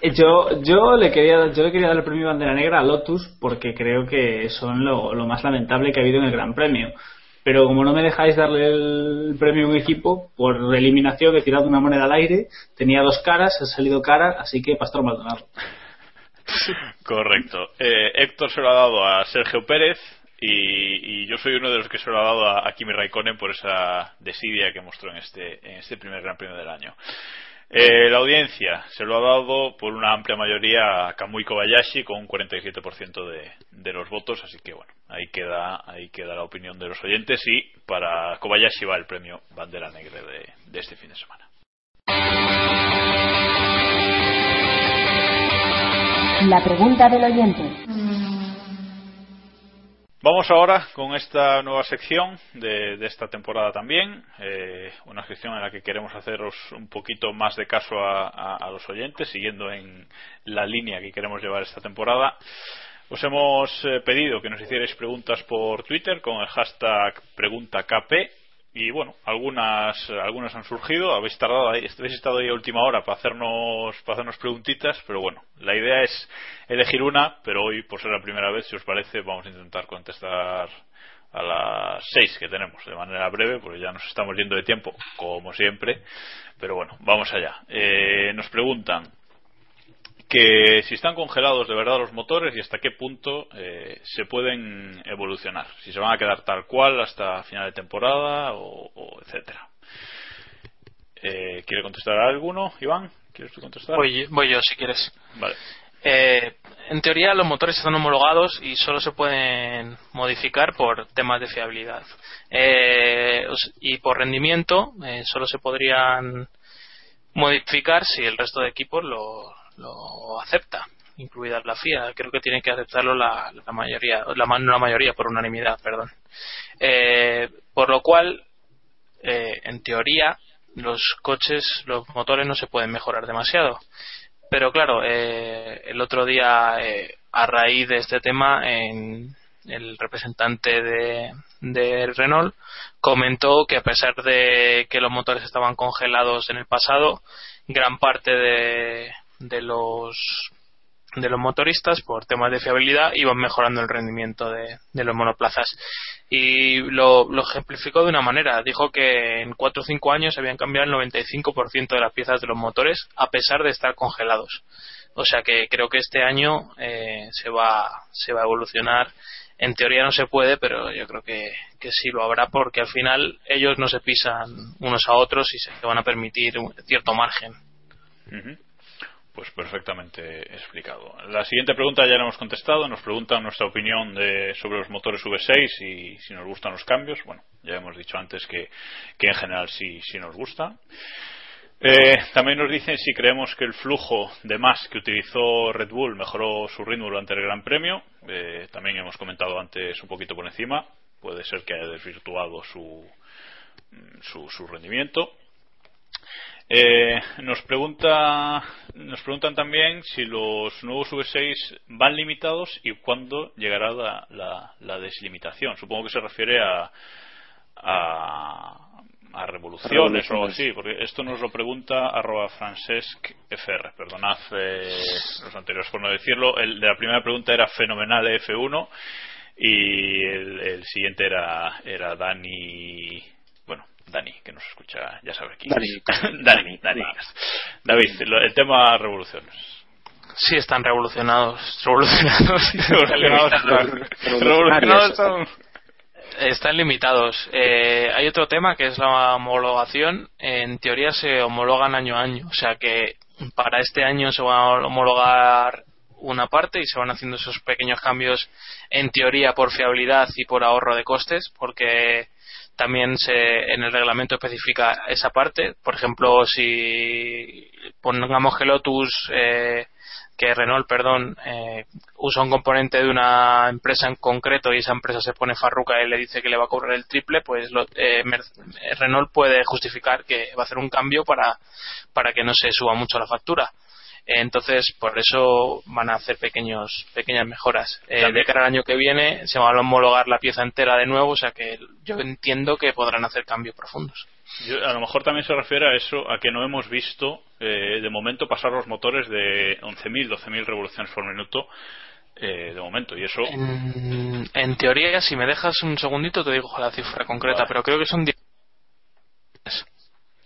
Speaker 4: Eh, Yo, yo le quería, yo le quería dar el premio Bandera Negra a Lotus porque creo que son lo, más lamentable que ha habido en el Gran Premio. Pero como no me dejáis darle el premio a un equipo, por eliminación he tirado una moneda al aire, tenía dos caras, ha salido cara, así que Pastor Maldonado.
Speaker 2: Correcto. Eh, Héctor se lo ha dado a Sergio Pérez y, y yo soy uno de los que se lo ha dado a, a Kimi Raikkonen por esa desidia que mostró en este, en este primer Gran Premio del año. Eh, la audiencia se lo ha dado por una amplia mayoría a Kamui Kobayashi con un 47% de, de los votos, así que bueno, ahí queda, ahí queda la opinión de los oyentes y para Kobayashi va el premio Bandera Negra de, de este fin de semana.
Speaker 7: La pregunta del oyente.
Speaker 2: Vamos ahora con esta nueva sección de, de esta temporada también, eh, una sección en la que queremos haceros un poquito más de caso a, los oyentes, siguiendo en la línea que queremos llevar esta temporada. Os hemos eh, pedido que nos hicierais preguntas por Twitter con el hashtag PreguntaKP y bueno, algunas algunas han surgido, habéis tardado habéis estado ahí a última hora para hacernos para hacernos preguntitas, pero bueno, la idea es elegir una, pero hoy por ser la primera vez, si os parece, vamos a intentar contestar a las seis que tenemos de manera breve, porque ya nos estamos yendo de tiempo, como siempre, pero bueno, vamos allá. Eh, nos preguntan que si están congelados de verdad los motores y hasta qué punto eh, se pueden evolucionar, si se van a quedar tal cual hasta final de temporada o, o etcétera. Eh, ¿Quiere contestar a alguno, Iván? ¿Quieres tú contestar?
Speaker 5: Voy, voy yo si quieres.
Speaker 2: Vale.
Speaker 5: Eh, en teoría los motores están homologados y solo se pueden modificar por temas de fiabilidad. Eh, y por rendimiento eh, solo se podrían modificar si el resto de equipos lo, lo acepta, incluida la FIA. Creo que tiene que aceptarlo la, la mayoría, la, no la mayoría, por unanimidad, perdón. Eh, por lo cual, eh, en teoría, los coches, los motores no se pueden mejorar demasiado. Pero claro, eh, el otro día, eh, a raíz de este tema, en el representante de, de Renault comentó que a pesar de que los motores estaban congelados en el pasado, gran parte de, de los de los motoristas por temas de fiabilidad iban mejorando el rendimiento de, de los monoplazas. Y lo, lo ejemplificó de una manera. Dijo que en 4 o 5 años habían cambiado el 95% de las piezas de los motores a pesar de estar congelados. O sea que creo que este año eh, se va se va a evolucionar. En teoría no se puede pero yo creo que, que sí lo habrá porque al final ellos no se pisan unos a otros y se van a permitir un cierto margen.
Speaker 2: Pues perfectamente explicado. La siguiente pregunta ya la hemos contestado. Nos preguntan nuestra opinión de, sobre los motores V6 y si nos gustan los cambios. Bueno, ya hemos dicho antes que, que en general sí, sí nos gusta. Eh, también nos dicen si creemos que el flujo de más que utilizó Red Bull mejoró su ritmo durante el Gran Premio. Eh, también hemos comentado antes un poquito por encima. Puede ser que haya desvirtuado su, su, su rendimiento. Eh, nos pregunta nos preguntan también si los nuevos V6 van limitados y cuándo llegará la, la, la deslimitación. Supongo que se refiere a, a, a revoluciones o algo así, porque esto nos lo pregunta arroba francescfr. Perdonad eh, los anteriores por no decirlo. El de la primera pregunta era fenomenal F1 y el, el siguiente era, era Dani Dani, que nos escucha, ya sabe quién
Speaker 3: Dani, [laughs]
Speaker 2: Dani, Dani. David, el tema revoluciones.
Speaker 5: Sí, están revolucionados. Revolucionados. [laughs]
Speaker 2: revolucionados, revolucionados son...
Speaker 5: Están limitados. Eh, hay otro tema que es la homologación. En teoría se homologan año a año. O sea que para este año se va a homologar una parte y se van haciendo esos pequeños cambios en teoría por fiabilidad y por ahorro de costes porque también se, en el reglamento especifica esa parte. Por ejemplo, si pongamos que Lotus, eh, que Renault, perdón, eh, usa un componente de una empresa en concreto y esa empresa se pone farruca y le dice que le va a cobrar el triple, pues lo, eh, Renault puede justificar que va a hacer un cambio para, para que no se suba mucho la factura. Entonces, por eso van a hacer pequeños, pequeñas mejoras. Eh, de cara al año que viene se va a homologar la pieza entera de nuevo, o sea que yo entiendo que podrán hacer cambios profundos.
Speaker 2: a lo mejor también se refiere a eso, a que no hemos visto eh, de momento pasar los motores de 11.000, 12.000 revoluciones por minuto. Eh, de momento y eso
Speaker 5: en, en, teoría si me dejas un segundito te digo la cifra concreta
Speaker 2: vale.
Speaker 5: pero creo que son 10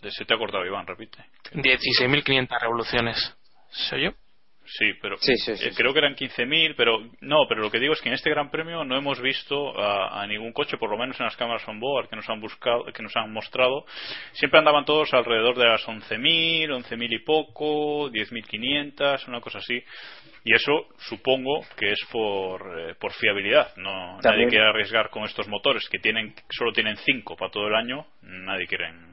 Speaker 2: se te ha cortado Iván repite
Speaker 5: 16.500 revoluciones ¿Soy yo?
Speaker 2: Sí, pero
Speaker 3: sí, sí, sí,
Speaker 2: eh, creo que eran 15.000, pero no, pero lo que digo es que en este Gran Premio no hemos visto a, a, ningún coche, por lo menos en las cámaras on board que nos han buscado, que nos han mostrado, siempre andaban todos alrededor de las 11.000, 11.000 y poco, 10.500, una cosa así, y eso supongo que es por, eh, por fiabilidad, no nadie quiere arriesgar con estos motores que tienen solo tienen 5 para todo el año, nadie quiere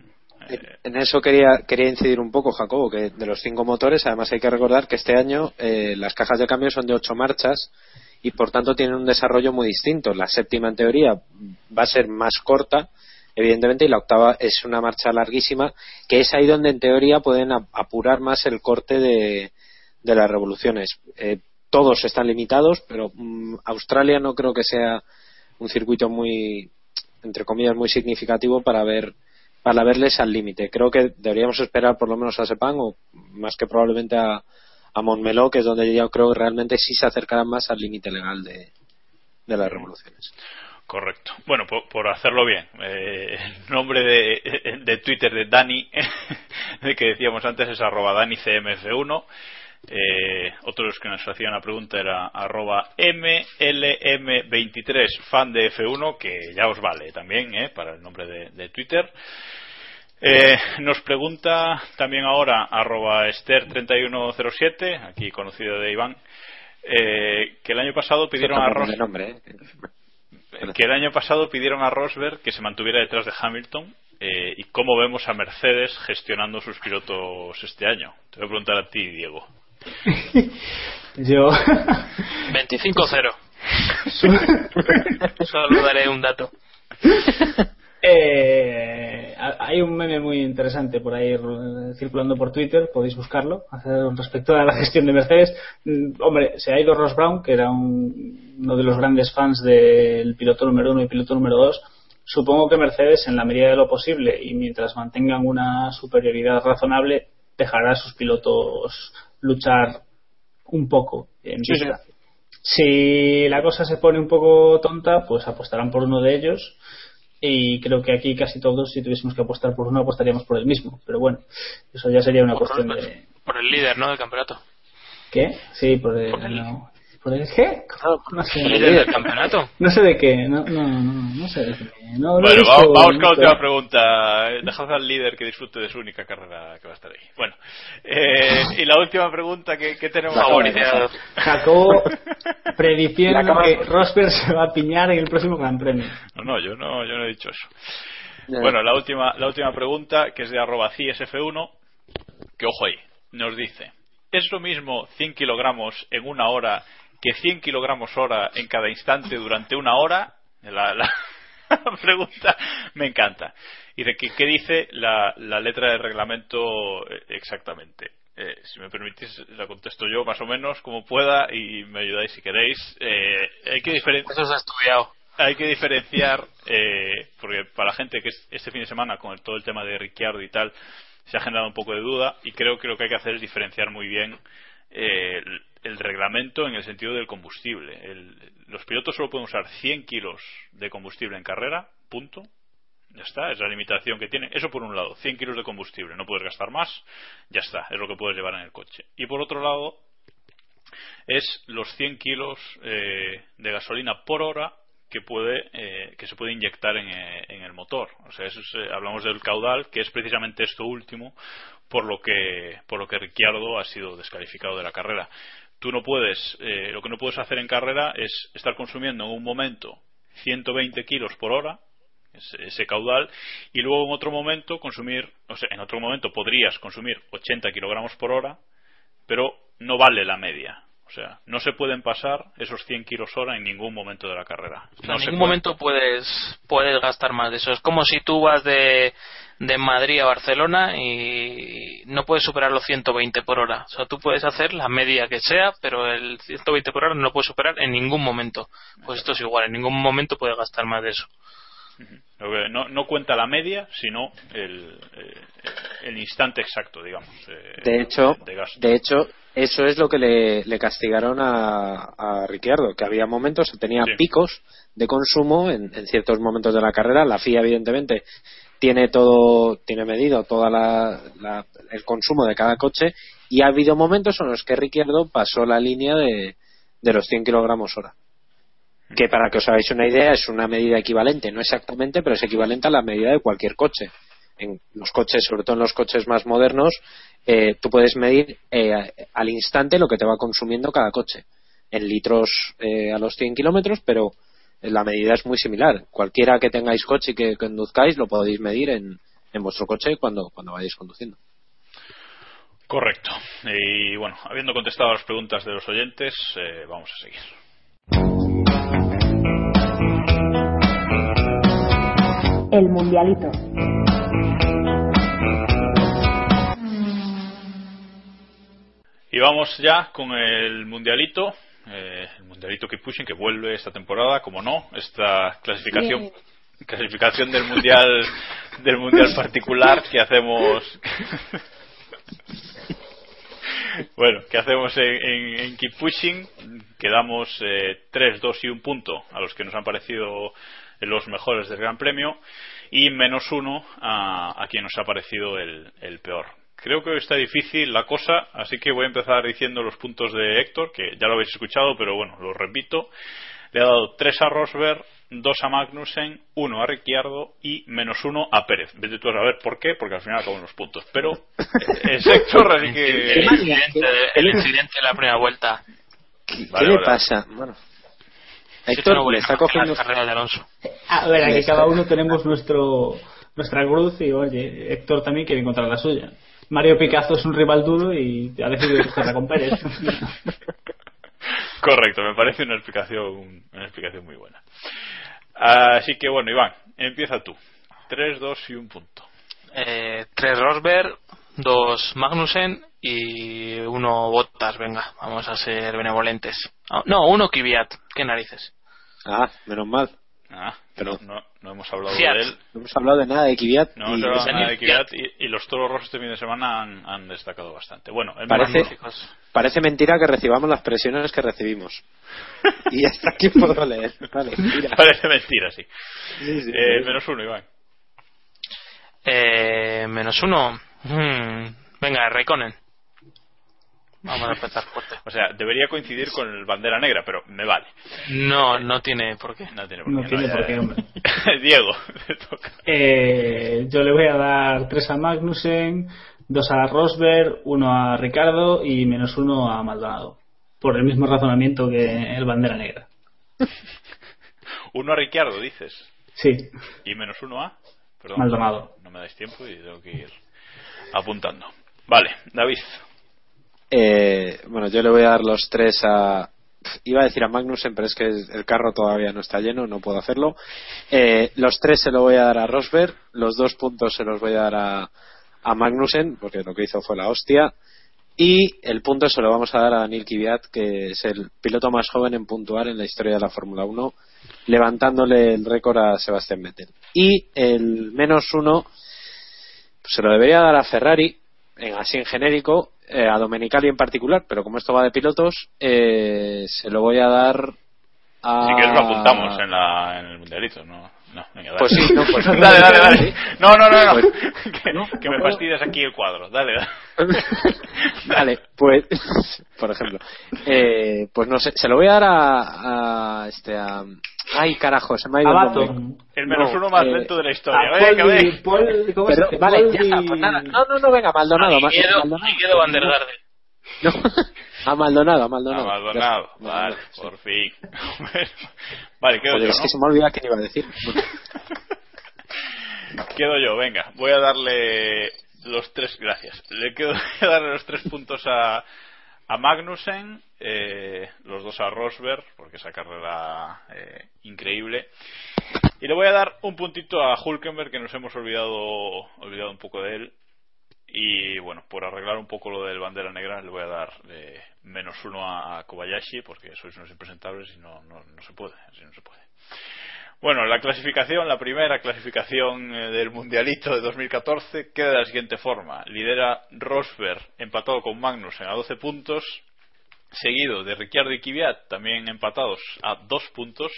Speaker 3: en eso quería, quería incidir un poco, Jacobo, que de los cinco motores, además hay que recordar que este año eh, las cajas de cambio son de ocho marchas y por tanto tienen un desarrollo muy distinto. La séptima, en teoría, va a ser más corta, evidentemente, y la octava es una marcha larguísima, que es ahí donde en teoría pueden apurar más el corte de, de las revoluciones. Eh, todos están limitados, pero um, Australia no creo que sea un circuito muy, entre comillas, muy significativo para ver para verles al límite. Creo que deberíamos esperar por lo menos a Sepang o más que probablemente a, a Montmeló, que es donde yo creo que realmente sí se acercarán más al límite legal de, las revoluciones.
Speaker 2: Correcto. Bueno, por, hacerlo bien, eh, el nombre de, Twitter de Dani, [laughs] que decíamos antes, es arroba DaniCMF1. Eh, otro de los que nos hacían la pregunta era arroba MLM23 fan de F1, que ya os vale también eh, para el nombre de, de Twitter. Eh, nos pregunta también ahora arroba Esther3107, aquí conocido de Iván, eh, que el año pasado pidieron a Ros que el año pasado pidieron a Rosberg que se mantuviera detrás de Hamilton eh, y cómo vemos a Mercedes gestionando sus pilotos este año. Te voy a preguntar a ti, Diego. [laughs]
Speaker 4: Yo
Speaker 5: 25-0. [laughs] Solo daré un dato.
Speaker 4: Eh, hay un meme muy interesante por ahí circulando por Twitter, podéis buscarlo, respecto a la gestión de Mercedes. Mm, hombre, se ha ido Ross Brown, que era un, uno de los grandes fans del piloto número uno y piloto número dos. Supongo que Mercedes, en la medida de lo posible y mientras mantengan una superioridad razonable, dejará a sus pilotos luchar un poco en
Speaker 3: Sí,
Speaker 4: pista. Si la cosa se pone un poco tonta, pues apostarán por uno de ellos. Y creo que aquí casi todos, si tuviésemos que apostar por uno, apostaríamos por el mismo. Pero bueno, eso ya sería una
Speaker 5: Por
Speaker 4: cuestión de.
Speaker 5: Por el líder, ¿no? Del campeonato.
Speaker 4: ¿Qué? Sí, por el.
Speaker 5: Por el-
Speaker 4: no. ¿Por el qué? No sé.
Speaker 5: El líder del campeonato. [laughs]
Speaker 4: No sé de qué, no, no, no, no sé de qué. No,
Speaker 2: Bueno,
Speaker 4: visto-
Speaker 2: vamos, vamos con la última pregunta. Eh, Dejad al líder que disfrute de su única carrera que va a estar ahí. Bueno, eh, y la última pregunta que, que tenemos
Speaker 5: Favorito.
Speaker 4: Jacobo [laughs] prediciendo que Rosberg se va a piñar en el próximo Gran Premio.
Speaker 2: No, no, yo no, yo no he dicho eso.
Speaker 4: Ya.
Speaker 2: Bueno, la última, la última pregunta, que es de arroba CSF1, que ojo ahí, nos dice, ¿es lo mismo 100 kilogramos en una hora que 100 kilogramos hora en cada instante durante una hora? La, la [laughs] pregunta me encanta. Y de que, ¿qué dice la, la letra del reglamento eh, exactamente? Eh, si me permitís, la contesto yo más o menos como pueda y me ayudáis si queréis. Eh, hay que diferenciar.
Speaker 5: Eso estudiado.
Speaker 2: Hay que diferenciar, eh, porque para la gente que es- este fin de semana con el- todo el tema de Ricciardo y tal, se ha generado un poco de duda y creo que lo que hay que hacer es diferenciar muy bien eh, el, reglamento en el sentido del combustible. El- los pilotos solo pueden usar 100 kilos de combustible en carrera, punto. Ya está, es la limitación que tiene. Eso por un lado, 100 kilos de combustible, no puedes gastar más, ya está, es lo que puedes llevar en el coche. Y por otro lado, es los 100 kilos eh, de gasolina por hora que puede eh, que se puede inyectar en, eh, en el motor. O sea, eso es, eh, hablamos del caudal, que es precisamente esto último por lo que por lo que Ricciardo ha sido descalificado de la carrera. Tú no puedes, eh, lo que no puedes hacer en carrera es estar consumiendo en un momento 120 kilos por hora ese, ese caudal y luego en otro momento consumir, o sea, en otro momento podrías consumir 80 kilogramos por hora, pero no vale la media. O sea, no se pueden pasar esos 100 kilos hora en ningún momento de la carrera. No
Speaker 5: en ningún
Speaker 2: puede.
Speaker 5: momento puedes, puedes gastar más de eso. Es como si tú vas de, de Madrid a Barcelona y no puedes superar los 120 por hora. O sea, tú puedes hacer la media que sea, pero el 120 por hora no lo puedes superar en ningún momento. Pues esto es igual, en ningún momento puedes gastar más de eso.
Speaker 2: No, no cuenta la media, sino el, eh, el instante exacto, digamos. eh,
Speaker 3: De hecho,
Speaker 2: de gasto.
Speaker 3: de hecho, eso es lo que le, le castigaron a, a Ricciardo, que había momentos, tenía
Speaker 2: Sí.
Speaker 3: picos de consumo en, en ciertos momentos de la carrera. La FIA, evidentemente, tiene todo, tiene medido todo el consumo de cada coche y ha habido momentos en los que Ricciardo pasó la línea de, de los 100 kilogramos hora. Que para que os hagáis una idea es una medida equivalente, no exactamente, pero es equivalente a la medida de cualquier coche. En los coches, sobre todo en los coches más modernos, eh, tú puedes medir eh, al instante lo que te va consumiendo cada coche en litros eh, a los 100 kilómetros, pero la medida es muy similar. Cualquiera que tengáis coche y que conduzcáis lo podéis medir en, en vuestro coche cuando, cuando vayáis conduciendo.
Speaker 2: Correcto. Y bueno, habiendo contestado a las preguntas de los oyentes, eh, vamos a seguir.
Speaker 7: El Mundialito.
Speaker 2: Y vamos ya con el mundialito, eh, el mundialito que pushen que vuelve esta temporada, como no, esta clasificación clasificación del mundial del mundial particular que hacemos. Bueno que hacemos en, en, en Keep Pushing que damos eh, 3, 2 y un punto a los que nos han parecido los mejores del Gran Premio y menos uno a, a quien nos ha parecido el, el peor creo que hoy está difícil la cosa, así que voy a empezar diciendo los puntos de Héctor, que ya lo habéis escuchado, pero bueno, lo repito. Le ha dado 3 a Rosberg, 2 a Magnussen, 1 a Ricciardo y menos 1 a Pérez. Vete tú a saber por qué, porque al final acaban los puntos. Pero es Héctor, así que...
Speaker 5: El incidente, el incidente de la primera vuelta.
Speaker 3: ¿Qué,
Speaker 2: Vale,
Speaker 3: le
Speaker 2: vale.
Speaker 3: pasa? Bueno,
Speaker 5: Sí,
Speaker 3: Héctor
Speaker 5: no,
Speaker 3: le está
Speaker 5: la
Speaker 3: cogiendo.
Speaker 5: carrera de Alonso.
Speaker 4: A ver, aquí cada uno tenemos nuestro nuestra cruz y oye, Héctor también quiere encontrar la suya. Mario Picasso es un rival duro y ha decidido cogerla con Pérez.
Speaker 2: Correcto, me parece una explicación, una explicación muy buena. Así que bueno, Iván, empieza tú. 3, 2 y un punto.
Speaker 5: Eh, tres Rosberg, dos Magnussen y uno Bottas. Venga, vamos a ser benevolentes. Ah, No, uno Kvyat. ¿Qué narices?
Speaker 3: Ah, menos mal.
Speaker 2: Ah,
Speaker 3: Pero-
Speaker 2: no, no hemos hablado
Speaker 5: Fiat.
Speaker 2: de él.
Speaker 3: No hemos hablado de nada de Kvyat.
Speaker 2: No hemos
Speaker 3: y-
Speaker 2: hablado
Speaker 5: Fiat.
Speaker 2: nada de Kvyat y, y los toros rojos este fin de semana han, han destacado bastante. Bueno, el
Speaker 3: Parece-. Parece mentira que recibamos las presiones que recibimos. [laughs] y hasta aquí puedo leer. Vale, mira.
Speaker 2: Parece mentira, sí.
Speaker 3: Sí, sí,
Speaker 2: Eh,
Speaker 3: sí.
Speaker 2: menos uno, Iván.
Speaker 5: Eh, menos uno. Hmm, Venga, Raikkonen. Vamos a empezar fuerte.
Speaker 2: O sea, debería coincidir con el bandera negra, pero me vale.
Speaker 5: No, no tiene por qué.
Speaker 2: No tiene por
Speaker 4: No
Speaker 2: qué.
Speaker 4: tiene
Speaker 2: ya-
Speaker 4: por qué, hombre. [laughs]
Speaker 2: Diego, te toca.
Speaker 4: Eh, yo le voy a dar 3 a Magnussen, 2 a Rosberg, 1 a Ricardo y menos 1 a Maldonado. Por el mismo razonamiento que el bandera negra. [laughs]
Speaker 2: Uno a Ricciardo, dices.
Speaker 4: Sí,
Speaker 2: Y menos uno a. Perdón,
Speaker 4: Maldonado.
Speaker 2: No me dais tiempo y tengo que ir apuntando. Vale, David.
Speaker 3: Eh, bueno, yo le voy a dar los tres a. Iba a decir a Magnussen, pero es que el carro todavía no está lleno, no puedo hacerlo. Eh, los tres se lo voy a dar a Rosberg, los dos puntos se los voy a dar a, a Magnussen, porque lo que hizo fue la hostia. Y el punto se lo vamos a dar a Daniel Kvyat, que es el piloto más joven en puntuar en la historia de la Fórmula 1, levantándole el récord a Sebastián Vettel. Y el menos uno se lo debería dar a Ferrari, en, así en genérico, eh, a Domenicali en particular, pero como esto va de pilotos, eh, se lo voy a dar a.
Speaker 2: Si quieres lo apuntamos en, la, en el mundialito, ¿no? No, venga, dale.
Speaker 3: Pues sí, no, pues- [laughs]
Speaker 2: dale, dale, dale. No, no, no, no.
Speaker 3: Pues-
Speaker 2: que, que me fastidias aquí el cuadro. Dale, dale. [laughs]
Speaker 3: Vale, pues, [laughs] por ejemplo, eh, pues no sé, se lo voy a dar a, a este, a, ay carajo, se me ha ido el nombre.
Speaker 2: El menos
Speaker 3: No,
Speaker 2: uno más
Speaker 3: eh,
Speaker 2: lento de la historia.
Speaker 4: a
Speaker 2: Venga,
Speaker 4: Paul-
Speaker 2: venga.
Speaker 3: Vale, ya pues nada, no, no, no, venga, Maldonado, ma-
Speaker 5: Miguel,
Speaker 3: Maldonado.
Speaker 5: Miguel Van der Garde.
Speaker 3: No, [laughs] a Maldonado, a Maldonado.
Speaker 2: A Maldonado. Vale,
Speaker 3: sí.
Speaker 2: por fin. [laughs] vale, quedo
Speaker 3: Joder,
Speaker 2: yo,
Speaker 3: es que
Speaker 2: ¿no?
Speaker 3: se me ha olvidado quién iba a decir. [laughs]
Speaker 2: Quedo yo, venga. Voy a darle los tres, gracias. Le quedo voy a darle los tres puntos a, a Magnussen, eh, los dos a Rosberg, porque esa carrera eh, increíble. Y le voy a dar un puntito a Hulkenberg, que nos hemos olvidado, olvidado un poco de él. Y bueno, por arreglar un poco lo del bandera negra, le voy a dar eh, menos uno a, Kobayashi, porque sois unos impresentables y no, no, no se puede, no se puede. Bueno, la clasificación, la primera clasificación eh, del Mundialito de 2014 queda de la siguiente forma. Lidera Rosberg, empatado con Magnussen a 12 puntos, seguido de Ricciardo y Kvyat, también empatados a 2 puntos,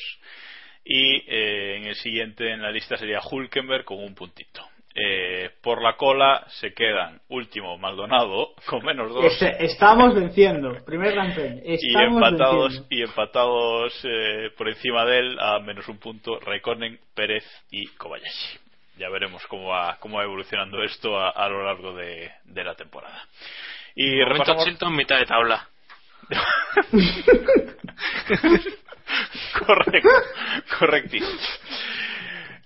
Speaker 2: y eh, en el siguiente en la lista sería Hulkenberg con un puntito. Eh, por la cola se quedan último Maldonado [laughs] con menos 2
Speaker 4: Este- estamos venciendo. Primer Gran Premio.
Speaker 2: y empatados
Speaker 4: venciendo.
Speaker 2: y empatados eh, por encima de él a menos un punto Raikkonen, Pérez y Kobayashi. Ya veremos cómo va, cómo va evolucionando esto a, a lo largo de, de la temporada. Y repasamos
Speaker 5: Chilton, mitad de tabla. [laughs]
Speaker 2: Correcto, correctísimo.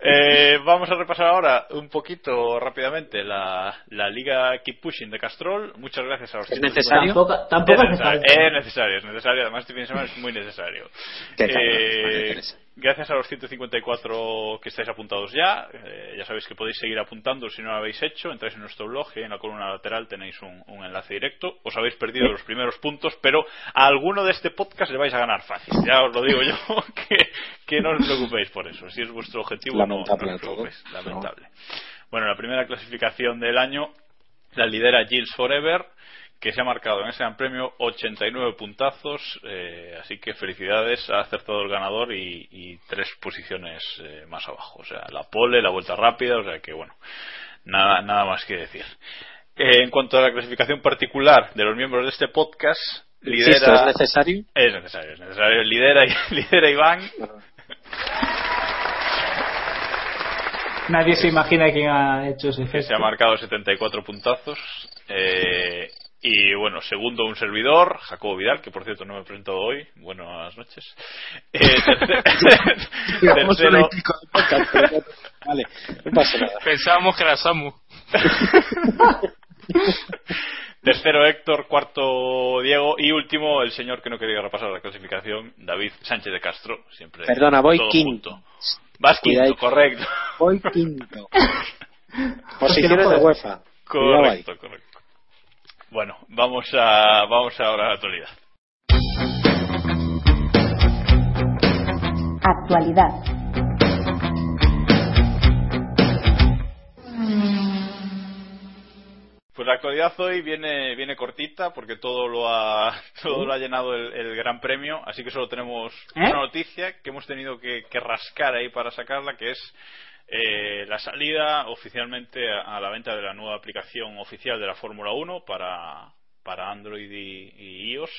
Speaker 2: Eh, vamos a repasar ahora un poquito rápidamente la, la Liga Keep Pushing de Castrol. Muchas gracias a los
Speaker 3: ¿Es
Speaker 2: 150.
Speaker 3: necesario?
Speaker 4: Tampoco, tampoco
Speaker 2: es, necesario, es necesario, es necesario. Además, este fin de semana es muy necesario. Eh. Gracias a los 154 que estáis apuntados ya. eh, ya sabéis que podéis seguir apuntando si no lo habéis hecho. Entráis en nuestro blog y en la columna lateral tenéis un, un enlace directo. Os habéis perdido los primeros puntos, pero a alguno de este podcast le vais a ganar fácil. Ya os lo digo yo, [laughs] que, que no os preocupéis por eso. Si es vuestro objetivo, no, no
Speaker 3: Lamentable
Speaker 2: os
Speaker 3: todo.
Speaker 2: preocupéis. Lamentable. Bueno, la primera clasificación del año la lidera Gilles Forever, que se ha marcado en ese gran premio 89 puntazos, eh, así que felicidades, ha acertado el ganador y, y tres posiciones eh, más abajo, o sea, la pole, la vuelta rápida, o sea que bueno, nada, nada más que decir. Eh, en cuanto a la clasificación particular de los miembros de este podcast, lidera...
Speaker 3: Insisto, ¿es necesario?
Speaker 2: Es necesario, es necesario. Lidera, [laughs] lidera Iván
Speaker 4: Nadie se imagina quién ha hecho ese gesto.
Speaker 2: se ha marcado 74 puntazos. Eh, y bueno, segundo un servidor, Jacobo Vidal, que por cierto no me he presentado hoy. Buenas noches. Eh, [laughs] [laughs] tercero,
Speaker 3: Vale, no pasa nada.
Speaker 5: Pensábamos que era Samu. [laughs]
Speaker 2: tercero Héctor, cuarto Diego y último el señor que no quería repasar la clasificación, David Sánchez de Castro. Siempre
Speaker 3: Perdona, voy quinto.
Speaker 2: junto. Vas quinto, correcto.
Speaker 3: Voy quinto. Posiciones de UEFA.
Speaker 2: Correcto, correcto. Bueno, vamos a vamos ahora a la actualidad.
Speaker 7: Actualidad.
Speaker 2: Pues la actualidad hoy viene viene cortita porque todo lo ha todo lo ha llenado el, el Gran Premio, así que solo tenemos
Speaker 4: ¿Eh?
Speaker 2: una noticia que hemos tenido que, que rascar ahí para sacarla, que es eh, la salida oficialmente a, a la venta de la nueva aplicación oficial de la Fórmula 1 para para Android y, y iOS.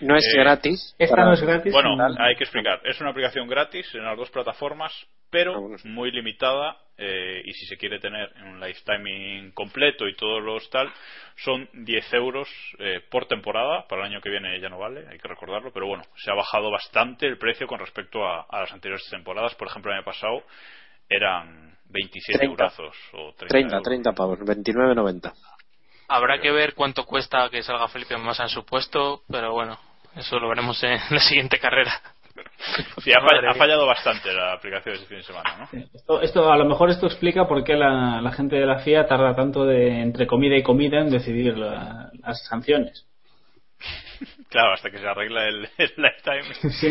Speaker 3: No es
Speaker 2: Eh,
Speaker 3: gratis.
Speaker 4: Esta
Speaker 3: para-
Speaker 4: no es gratis.
Speaker 2: Bueno,
Speaker 4: no.
Speaker 2: hay que explicar. Es una aplicación gratis en las dos plataformas, pero muy limitada. eh, y si se quiere tener un lifetime completo y todos los tal, son 10 euros eh, por temporada. Para el año que viene ya no vale, hay que recordarlo. Pero bueno, se ha bajado bastante el precio con respecto a, a las anteriores temporadas. Por ejemplo, el año pasado eran 27
Speaker 3: 30.
Speaker 2: eurazos o 30,
Speaker 3: 30,
Speaker 2: euros.
Speaker 3: 30 pavos, 29,90.
Speaker 5: Habrá que ver cuánto cuesta que salga Felipe Massa en su puesto, pero bueno, eso lo veremos en la siguiente carrera. [laughs]
Speaker 2: Sí, ha, fallado bastante la aplicación de este fin de semana, ¿no?
Speaker 4: Esto, esto- a lo mejor esto explica por qué la, la gente de la FIA tarda tanto de entre comida y comida en decidir la- las sanciones. [laughs]
Speaker 2: Claro, hasta que se arregla el, el lifetime.
Speaker 4: Sí.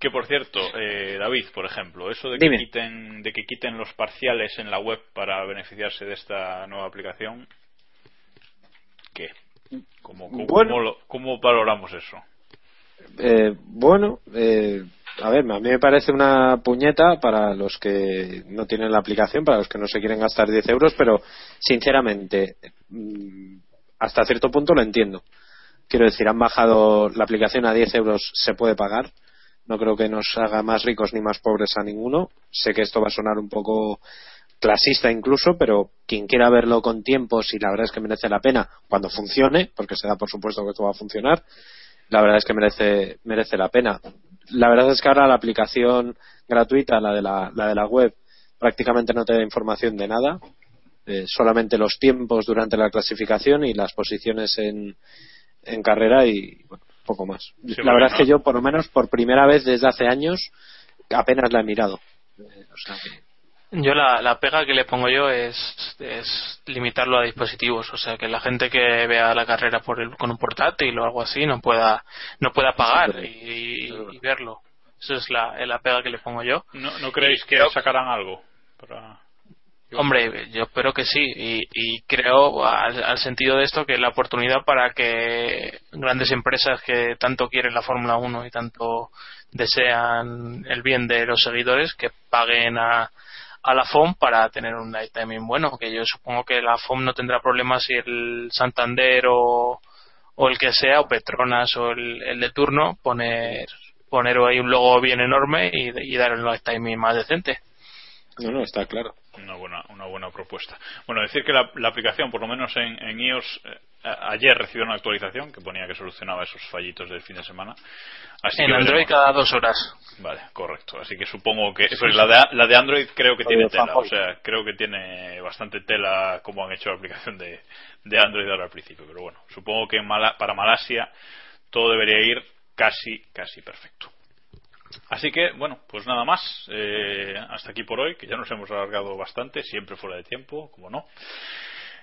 Speaker 2: Que por cierto, eh, David, por ejemplo, eso de que,
Speaker 3: Dime.
Speaker 2: quiten, de que quiten los parciales en la web para beneficiarse de esta nueva aplicación, ¿qué? ¿Cómo, cómo,
Speaker 3: Bueno.
Speaker 2: cómo lo- cómo valoramos eso?
Speaker 3: Eh, bueno, eh, a ver, a mí me parece una puñeta para los que no tienen la aplicación, para los que no se quieren gastar 10 euros, pero sinceramente, mm, hasta cierto punto lo entiendo. Quiero decir, han bajado la aplicación a 10 euros, se puede pagar. No creo que nos haga más ricos ni más pobres a ninguno. Sé que esto va a sonar un poco clasista incluso, pero quien quiera verlo con tiempo, si la verdad es que merece la pena, cuando funcione, porque se da por supuesto que esto va a funcionar, la verdad es que merece, merece la pena. La verdad es que ahora la aplicación gratuita, la de la, la de la web, prácticamente no te da información de nada, eh, solamente los tiempos durante la clasificación y las posiciones en, en carrera y bueno, poco más.
Speaker 2: Sí,
Speaker 3: la verdad es que yo, por lo menos por primera vez desde hace años, apenas la he mirado. Eh, o sea que-
Speaker 5: Yo la, la pega que le pongo yo es, es limitarlo a dispositivos, o sea que la gente que vea la carrera por el- con un portátil o algo así no pueda no pueda pagar y, y verlo. Eso es la, la pega que le pongo yo.
Speaker 2: ¿No, no creéis que
Speaker 5: Creo-
Speaker 2: sacarán algo? Para...
Speaker 5: Hombre, yo espero que sí y, y creo al, al sentido de esto que la oportunidad para que grandes empresas que tanto quieren la Fórmula 1 y tanto desean el bien de los seguidores que paguen a, a la FOM para tener un night timing bueno, que yo supongo que la FOM no tendrá problemas si el Santander o, o el que sea, o Petronas o el, el de turno, poner poner ahí un logo bien enorme y, y dar un night timing más decente.
Speaker 3: No, no, está claro.
Speaker 2: Una buena, una buena propuesta. Bueno, decir que la, la aplicación, por lo menos en, en iOS, eh, ayer recibió una actualización que ponía que solucionaba esos fallitos del fin de semana. Así
Speaker 5: en
Speaker 2: que
Speaker 5: Android
Speaker 2: veremos.
Speaker 5: cada dos horas.
Speaker 2: Vale, correcto. Así que supongo que. pues la, de, la de Android creo que tiene tela. O sea, creo que tiene bastante tela como han hecho la aplicación de, de Android ahora al principio. Pero bueno, supongo que en Mala- para Malasia todo debería ir casi, casi perfecto. Así que, bueno, pues nada más. Eh, hasta aquí por hoy, que ya nos hemos alargado bastante, siempre fuera de tiempo, como no.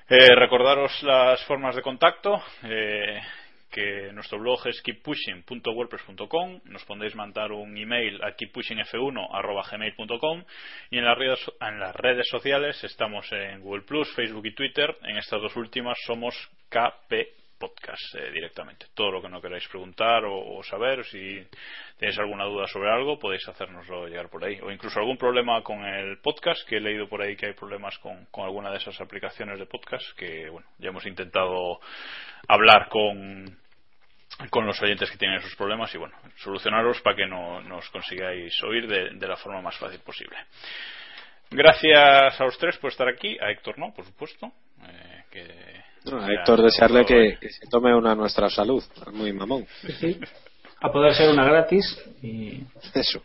Speaker 2: Eh, recordaros las formas de contacto. eh, que nuestro blog es keeppushing.wordpress.com. Nos podéis mandar un email a keeppushingf1.gmail.com y en las, redes, en las redes sociales estamos en Google Facebook y Twitter. En estas dos últimas somos KP Podcast eh, directamente. Todo lo que no queráis preguntar o, o saber, si tenéis alguna duda sobre algo, podéis hacérnoslo llegar por ahí. O incluso algún problema con el podcast, que he leído por ahí que hay problemas con, con alguna de esas aplicaciones de podcast, que bueno, ya hemos intentado hablar con, con los oyentes que tienen esos problemas y bueno, solucionarlos para que no nos consigáis oír de, de la forma más fácil posible. Gracias a los tres por estar aquí, a Héctor no, por supuesto. eh, que
Speaker 3: No, a Héctor desearle que, que se tome una a nuestra salud. Muy mamón.
Speaker 4: Sí. A poder ser una gratis y
Speaker 3: Eso.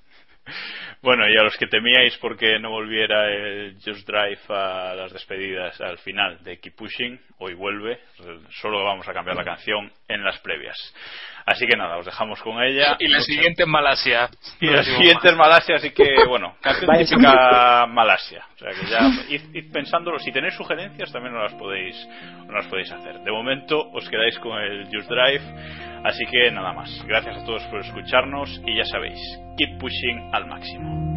Speaker 2: Bueno, y a los que temíais porque no volviera el Just Drive a las despedidas al final de Keep Pushing, hoy vuelve. Solo vamos a cambiar la canción en las previas. Así que nada, os dejamos con ella.
Speaker 5: Y la siguiente en Malasia.
Speaker 2: Y la siguiente es Malasia, así que [laughs] bueno, canción típica Malasia. O sea que ya id, id pensándolo. Si tenéis sugerencias también nos las podéis, nos las podéis hacer. De momento os quedáis con el Just Drive. Así que nada más. Gracias a todos por escucharnos y ya sabéis, keep pushing al máximo.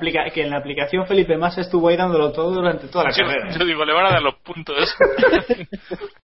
Speaker 4: Aplica- que en la aplicación Felipe Massa estuvo ahí dándolo todo durante toda la
Speaker 5: Yo,
Speaker 4: carrera.
Speaker 5: yo digo, le van a dar los puntos. [laughs]